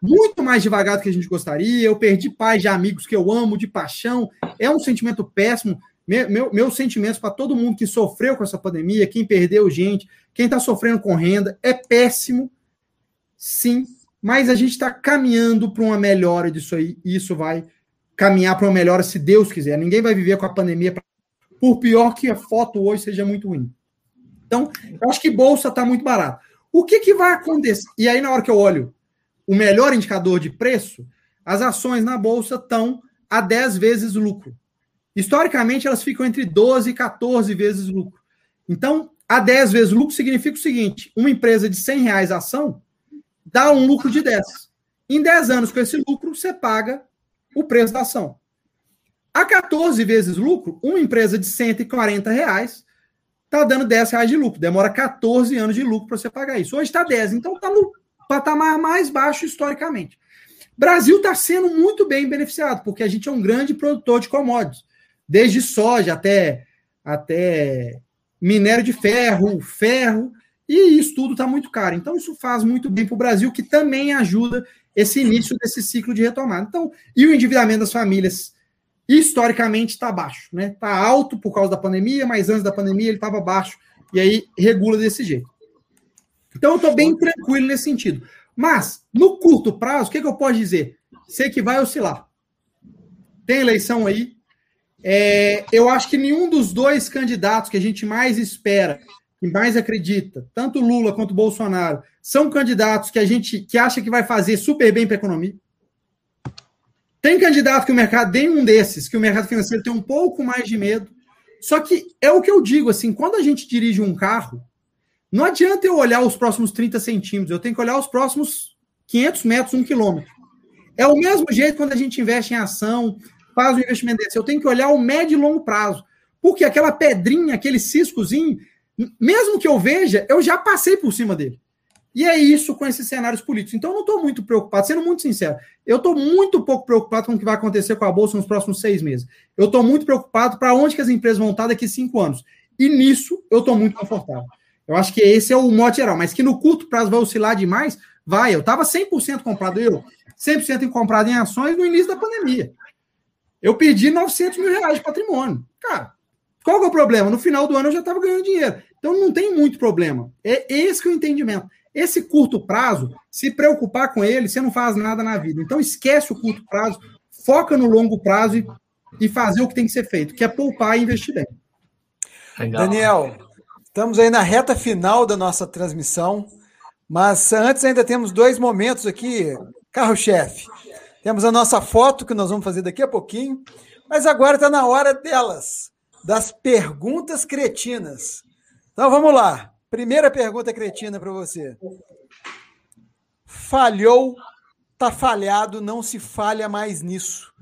muito mais devagar do que a gente gostaria. Eu perdi pais de amigos que eu amo de paixão. É um sentimento péssimo. Meu, meu, meus sentimentos para todo mundo que sofreu com essa pandemia, quem perdeu gente, quem está sofrendo com renda, é péssimo, sim, mas a gente está caminhando para uma melhora disso aí, e isso vai caminhar para uma melhora se Deus quiser. Ninguém vai viver com a pandemia, por pior que a foto hoje seja muito ruim. Então, eu acho que bolsa está muito barato. O que, que vai acontecer? E aí, na hora que eu olho o melhor indicador de preço, as ações na bolsa estão a 10 vezes lucro. Historicamente, elas ficam entre 12 e 14 vezes lucro. Então, a 10 vezes lucro significa o seguinte: uma empresa de 100 reais a ação dá um lucro de 10. Em 10 anos, com esse lucro, você paga o preço da ação. A 14 vezes lucro, uma empresa de 140 reais está dando 10 reais de lucro. Demora 14 anos de lucro para você pagar isso. Hoje está 10, então está no patamar mais baixo historicamente. Brasil está sendo muito bem beneficiado, porque a gente é um grande produtor de commodities, desde soja até, até minério de ferro, ferro, e isso tudo está muito caro. Então, isso faz muito bem para o Brasil, que também ajuda esse início desse ciclo de retomada. Então, e o endividamento das famílias, historicamente, está baixo. Está né? Tá alto por causa da pandemia, mas antes da pandemia ele estava baixo, e aí regula desse jeito. Então, eu estou bem tranquilo nesse sentido. Mas, no curto prazo, o que, que eu posso dizer? Sei que vai oscilar. Tem eleição aí. É, eu acho que nenhum dos dois candidatos que a gente mais espera que mais acredita, tanto Lula quanto Bolsonaro, são candidatos que a gente que acha que vai fazer super bem para a economia. Tem candidato que o mercado, tem um desses, que o mercado financeiro tem um pouco mais de medo. Só que é o que eu digo, assim, quando a gente dirige um carro, não adianta eu olhar os próximos 30 centímetros, eu tenho que olhar os próximos 500 metros, um quilômetro. É o mesmo jeito quando a gente investe em ação, faz um investimento desse. Eu tenho que olhar o médio e longo prazo. Porque aquela pedrinha, aquele ciscozinho, mesmo que eu veja, eu já passei por cima dele. E é isso com esses cenários políticos. Então, eu não estou muito preocupado, sendo muito sincero, eu estou muito pouco preocupado com o que vai acontecer com a Bolsa nos próximos seis meses. Eu estou muito preocupado para onde que as empresas vão estar daqui cinco anos. E nisso, eu estou muito confortável. Eu acho que esse é o mote geral. Mas que no curto prazo vai oscilar demais, vai. Eu estava 100% comprado, eu 100% comprado em ações no início da pandemia. Eu perdi 900 mil reais de patrimônio. Cara, qual que é o problema? No final do ano eu já estava ganhando dinheiro. Então não tem muito problema. É esse que é o entendimento. Esse curto prazo, se preocupar com ele, você não faz nada na vida. Então esquece o curto prazo, foca no longo prazo e, e fazer o que tem que ser feito, que é poupar e investir bem. Legal. Daniel, estamos aí na reta final da nossa transmissão, mas antes ainda temos dois momentos aqui, carro-chefe. Temos a nossa foto que nós vamos fazer daqui a pouquinho, mas agora está na hora delas, das perguntas cretinas. Então vamos lá. Primeira pergunta cretina para você. Falhou, tá falhado, não se falha mais nisso.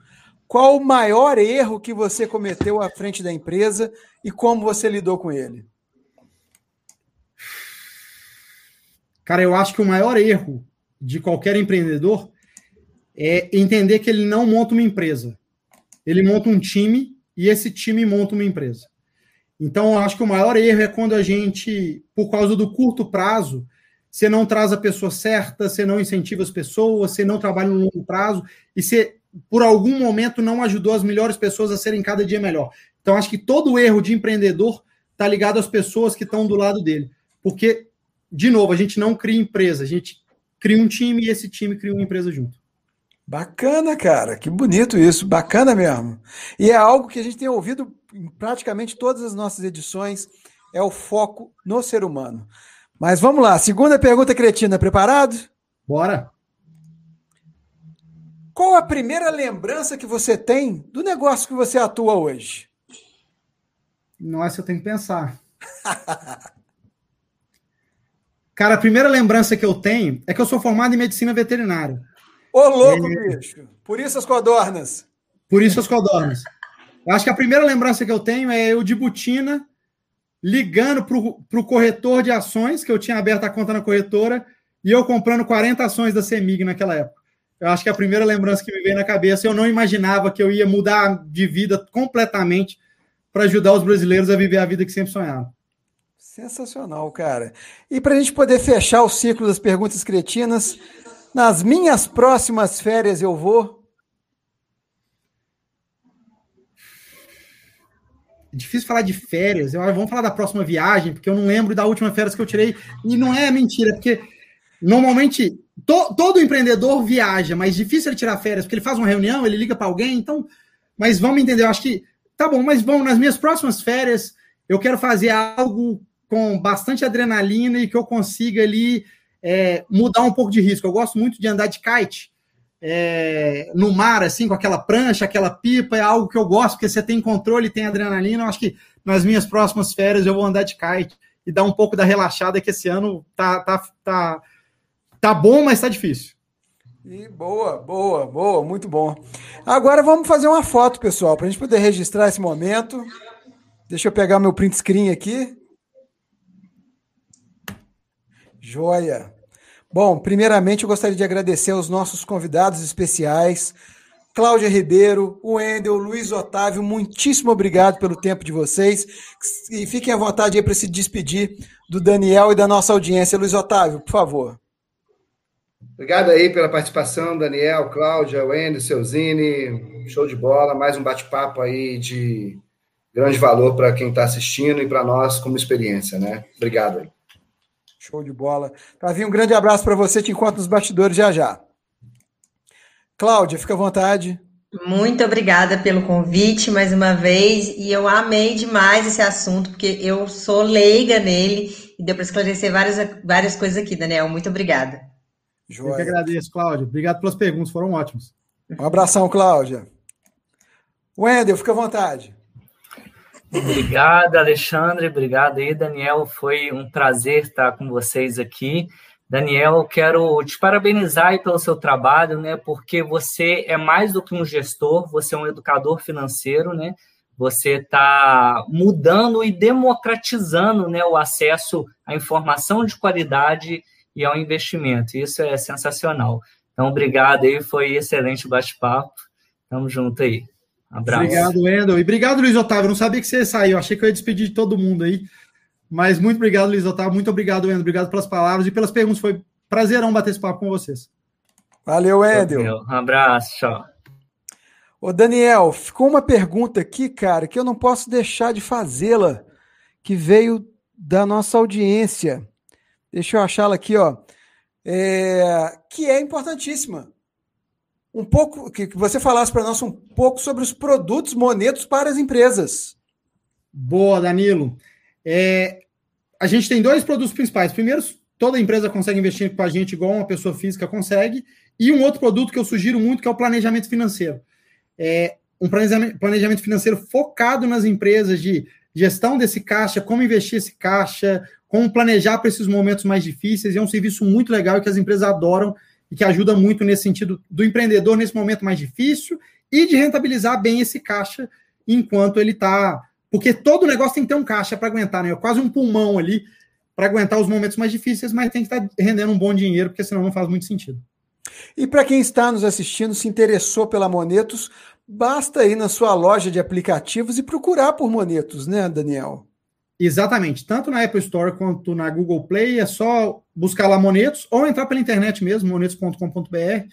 Qual o maior erro que você cometeu à frente da empresa e como você lidou com ele? Cara, eu acho que o maior erro de qualquer empreendedor é entender que ele não monta uma empresa. Ele monta um time e esse time monta uma empresa. Então, eu acho que o maior erro é quando a gente, por causa do curto prazo, você não traz a pessoa certa, você não incentiva as pessoas, você não trabalha no longo prazo e você, por algum momento, não ajudou as melhores pessoas a serem cada dia melhor. Então, acho que todo erro de empreendedor está ligado às pessoas que estão do lado dele. Porque, de novo, a gente não cria empresa, a gente cria um time e esse time cria uma empresa junto. Bacana, cara, que bonito isso, bacana mesmo. E é algo que a gente tem ouvido em praticamente todas as nossas edições, é o foco no ser humano. Mas vamos lá, segunda pergunta cretina, preparado? Bora. Qual a primeira lembrança que você tem do negócio que você atua hoje? Nossa, eu tenho que pensar. Cara, a primeira lembrança que eu tenho é que eu sou formado em medicina veterinária. Ô, louco, é... bicho! Por isso as codornas. Por isso as codornas. Eu acho que a primeira lembrança que eu tenho é eu de botina ligando para o corretor de ações, que eu tinha aberto a conta na corretora, e eu comprando 40 ações da CEMIG naquela época. Eu acho que a primeira lembrança que me veio na cabeça, eu não imaginava que eu ia mudar de vida completamente para ajudar os brasileiros a viver a vida que sempre sonharam. Sensacional, cara. E para a gente poder fechar o ciclo das perguntas cretinas, nas minhas próximas férias eu vou. É difícil falar de férias. Eu, vamos falar da próxima viagem, porque eu não lembro da última férias que eu tirei. E não é mentira, porque normalmente to, todo empreendedor viaja, mas difícil ele tirar férias, porque ele faz uma reunião, ele liga para alguém. Então, mas vamos entender. Eu acho que tá bom, mas vamos nas minhas próximas férias eu quero fazer algo com bastante adrenalina e que eu consiga ali é, mudar um pouco de risco. Eu gosto muito de andar de kite. é, no mar, assim, com aquela prancha, aquela pipa, é algo que eu gosto, porque você tem controle, tem adrenalina. Eu acho que nas minhas próximas férias eu vou andar de kite e dar um pouco da relaxada, que esse ano tá, tá, tá, tá bom, mas tá difícil. E boa, boa, boa, muito bom. Agora vamos fazer uma foto, pessoal, para a gente poder registrar esse momento. Deixa eu pegar meu print screen aqui. Joia. Bom, primeiramente eu gostaria de agradecer aos nossos convidados especiais, Cláudia Ribeiro, Wendel, Luiz Otávio, muitíssimo obrigado pelo tempo de vocês. E fiquem à vontade aí para se despedir do Daniel e da nossa audiência. Luiz Otávio, por favor. Obrigado aí pela participação, Daniel, Cláudia, Wendel, Seuzini. Show de bola. Mais um bate-papo aí de grande valor para quem está assistindo e para nós como experiência, né? Obrigado aí. Show de bola. Tavinho, um grande abraço para você. Te encontro nos bastidores já já. Cláudia, fica à vontade. Muito obrigada pelo convite mais uma vez. E eu amei demais esse assunto, porque eu sou leiga nele e deu para esclarecer várias, várias coisas aqui, Daniel. Muito obrigada. Joia. Eu que agradeço, Cláudia. Obrigado pelas perguntas, foram ótimas. Um abração, Cláudia. Wendel, fica à vontade. Obrigado, Alexandre. Obrigado aí, Daniel. Foi um prazer estar com vocês aqui. Daniel, quero te parabenizar pelo seu trabalho, né? Porque você é mais do que um gestor, você é um educador financeiro, né? Você está mudando e democratizando né, o acesso à informação de qualidade e ao investimento. Isso é sensacional. Então, obrigado aí, foi excelente bate-papo. Tamo junto aí. Abraço. Obrigado, Wendel. E obrigado, Luiz Otávio. Não sabia que você ia sair. Eu achei que eu ia despedir de todo mundo aí. Mas muito obrigado, Luiz Otávio. Muito obrigado, Wendel. Obrigado pelas palavras e pelas perguntas. Foi prazerão bater esse papo com vocês. Valeu, Wendel. Um abraço, tchau. Ô, Daniel, ficou uma pergunta aqui, cara, que eu não posso deixar de fazê-la, que veio da nossa audiência. Deixa eu achá-la aqui, ó. É, que é importantíssima um pouco que, você falasse para nós um pouco sobre os produtos monetos para as empresas. Boa, Danilo. É, a gente tem dois produtos principais. Primeiro, toda empresa consegue investir com a gente igual uma pessoa física consegue. E um outro produto que eu sugiro muito, que é o planejamento financeiro. É um planejamento financeiro focado nas empresas de gestão desse caixa, como investir esse caixa, como planejar para esses momentos mais difíceis. E é um serviço muito legal que as empresas adoram e que ajuda muito nesse sentido do empreendedor nesse momento mais difícil e de rentabilizar bem esse caixa enquanto ele está. Porque todo negócio tem que ter um caixa para aguentar, né? É quase um pulmão ali para aguentar os momentos mais difíceis, mas tem que estar tá rendendo um bom dinheiro, porque senão não faz muito sentido. E para quem está nos assistindo, se interessou pela Monetos, basta ir na sua loja de aplicativos e procurar por Monetos, né, Daniel? Exatamente. Tanto na Apple Store quanto na Google Play, é só buscar lá Monetos ou entrar pela internet mesmo, monetos.com.br,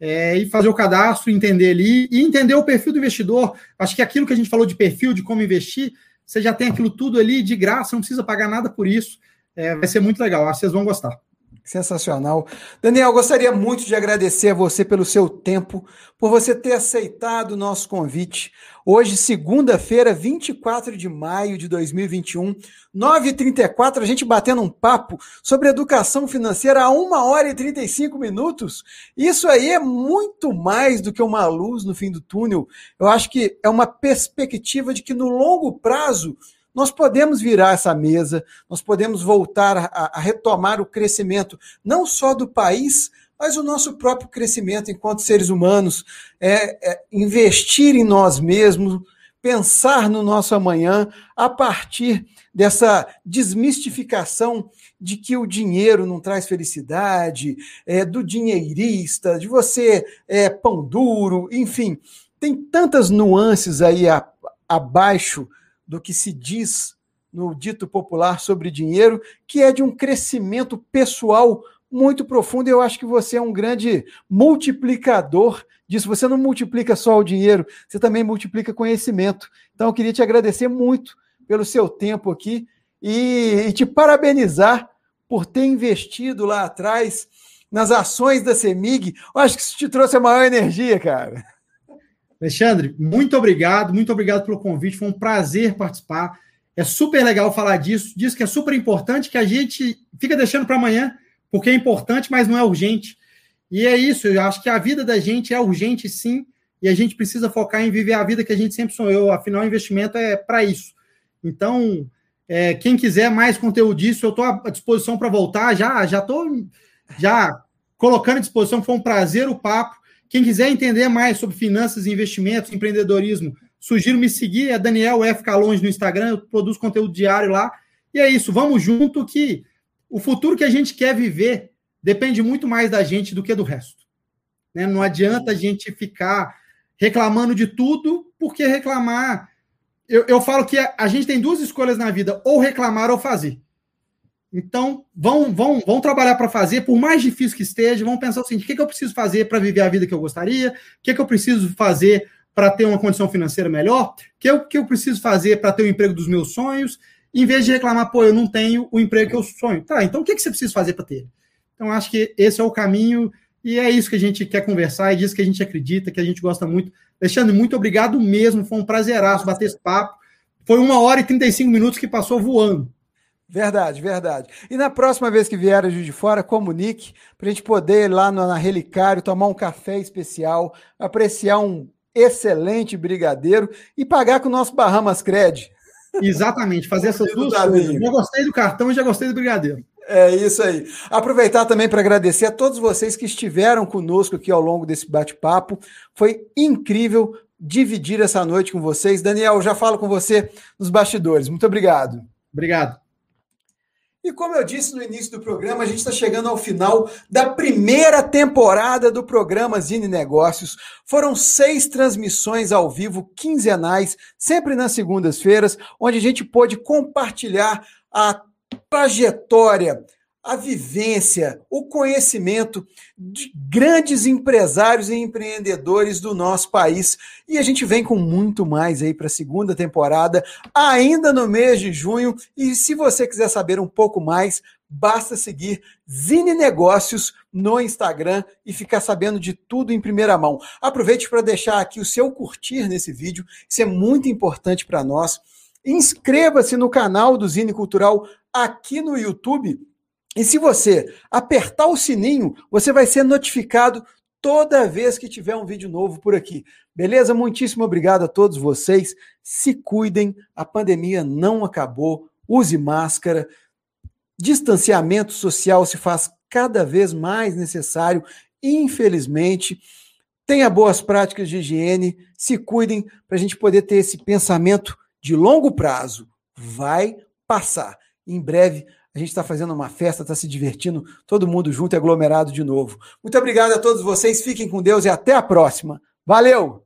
é, e fazer o cadastro, entender ali e entender o perfil do investidor. Acho que aquilo que a gente falou de perfil, de como investir, você já tem aquilo tudo ali de graça, não precisa pagar nada por isso. É, vai ser muito legal, acho que vocês vão gostar. Sensacional. Daniel, gostaria muito de agradecer a você pelo seu tempo, por você ter aceitado o nosso convite. Hoje, segunda-feira, 24 de maio de 2021, 9h34, a gente batendo um papo sobre educação financeira a 1 hora e 35 minutos. Isso aí é muito mais do que uma luz no fim do túnel. Eu acho que é uma perspectiva de que no longo prazo nós podemos virar essa mesa, nós podemos voltar a, a, retomar o crescimento, não só do país, mas o nosso próprio crescimento enquanto seres humanos, é, é investir em nós mesmos, pensar no nosso amanhã a partir dessa desmistificação de que o dinheiro não traz felicidade, é, do dinheirista, de você é pão duro, enfim, tem tantas nuances aí a, abaixo do que se diz no dito popular sobre dinheiro, que é de um crescimento pessoal muito profundo. Eu acho que você é um grande multiplicador disso. Você não multiplica só o dinheiro, você também multiplica conhecimento. Então, eu queria te agradecer muito pelo seu tempo aqui e, e te parabenizar por ter investido lá atrás nas ações da CEMIG. Eu acho que isso te trouxe a maior energia, cara. Alexandre, muito obrigado, muito obrigado pelo convite, foi um prazer participar. É super legal falar disso, disso que é super importante, que a gente fica deixando para amanhã, porque é importante, mas não é urgente. E é isso, eu acho que a vida da gente é urgente sim, e a gente precisa focar em viver a vida que a gente sempre sonhou. Afinal, o investimento é para isso. Então, é, quem quiser mais conteúdo disso, eu estou à disposição para voltar. Já já estou já colocando à disposição. Foi um prazer o papo. Quem quiser entender mais sobre finanças, investimentos, empreendedorismo, sugiro me seguir. É Daniel F. Calonge no Instagram. Eu produzo conteúdo diário lá. E é isso. Vamos junto que o futuro que a gente quer viver depende muito mais da gente do que do resto. Né? Não adianta a gente ficar reclamando de tudo, porque reclamar. Eu, eu falo que a, a gente tem duas escolhas na vida: ou reclamar ou fazer. Então, vão, vão, vão trabalhar para fazer, por mais difícil que esteja, vão pensar seguinte: o que, que eu preciso fazer para viver a vida que eu gostaria? O que, que eu preciso fazer para ter uma condição financeira melhor? O que eu, que eu preciso fazer para ter o emprego dos meus sonhos? Em vez de reclamar, pô, eu não tenho o emprego que eu sonho. Tá, então o que, que você precisa fazer para ter? Então, acho que esse é o caminho e é isso que a gente quer conversar, é disso que a gente acredita, que a gente gosta muito. Alexandre, muito obrigado mesmo. Foi um prazeraço bater esse papo. Foi uma hora e 35 minutos que passou voando. Verdade, verdade. E na próxima vez que vier a Juiz de Fora, comunique para a gente poder ir lá na Relicário tomar um café especial, apreciar um excelente brigadeiro e pagar com o nosso Bahamas Cred. Exatamente, fazer essas duas coisas. Já gostei do cartão e já gostei do brigadeiro. É isso aí. Aproveitar também para agradecer a todos vocês que estiveram conosco aqui ao longo desse bate-papo. Foi incrível dividir essa noite com vocês. Daniel, já falo com você nos bastidores. Muito obrigado. Obrigado. E como eu disse no início do programa, a gente está chegando ao final da primeira temporada do programa Zine Negócios. Foram seis transmissões ao vivo quinzenais, sempre nas segundas-feiras, onde a gente pôde compartilhar a trajetória, a vivência, o conhecimento de grandes empresários e empreendedores do nosso país. E a gente vem com muito mais aí para a segunda temporada, ainda no mês de junho. E se você quiser saber um pouco mais, basta seguir Zine Negócios no Instagram e ficar sabendo de tudo em primeira mão. Aproveite para deixar aqui o seu curtir nesse vídeo, isso é muito importante para nós. Inscreva-se no canal do Zine Cultural aqui no YouTube. E se você apertar o sininho, você vai ser notificado toda vez que tiver um vídeo novo por aqui. Beleza? Muitíssimo obrigado a todos vocês. Se cuidem, a pandemia não acabou. Use máscara. Distanciamento social se faz cada vez mais necessário, infelizmente. Tenha boas práticas de higiene, se cuidem para a gente poder ter esse pensamento de longo prazo. Vai passar. Em breve a gente está fazendo uma festa, está se divertindo, todo mundo junto e aglomerado de novo. Muito obrigado a todos vocês, fiquem com Deus e até a próxima. Valeu!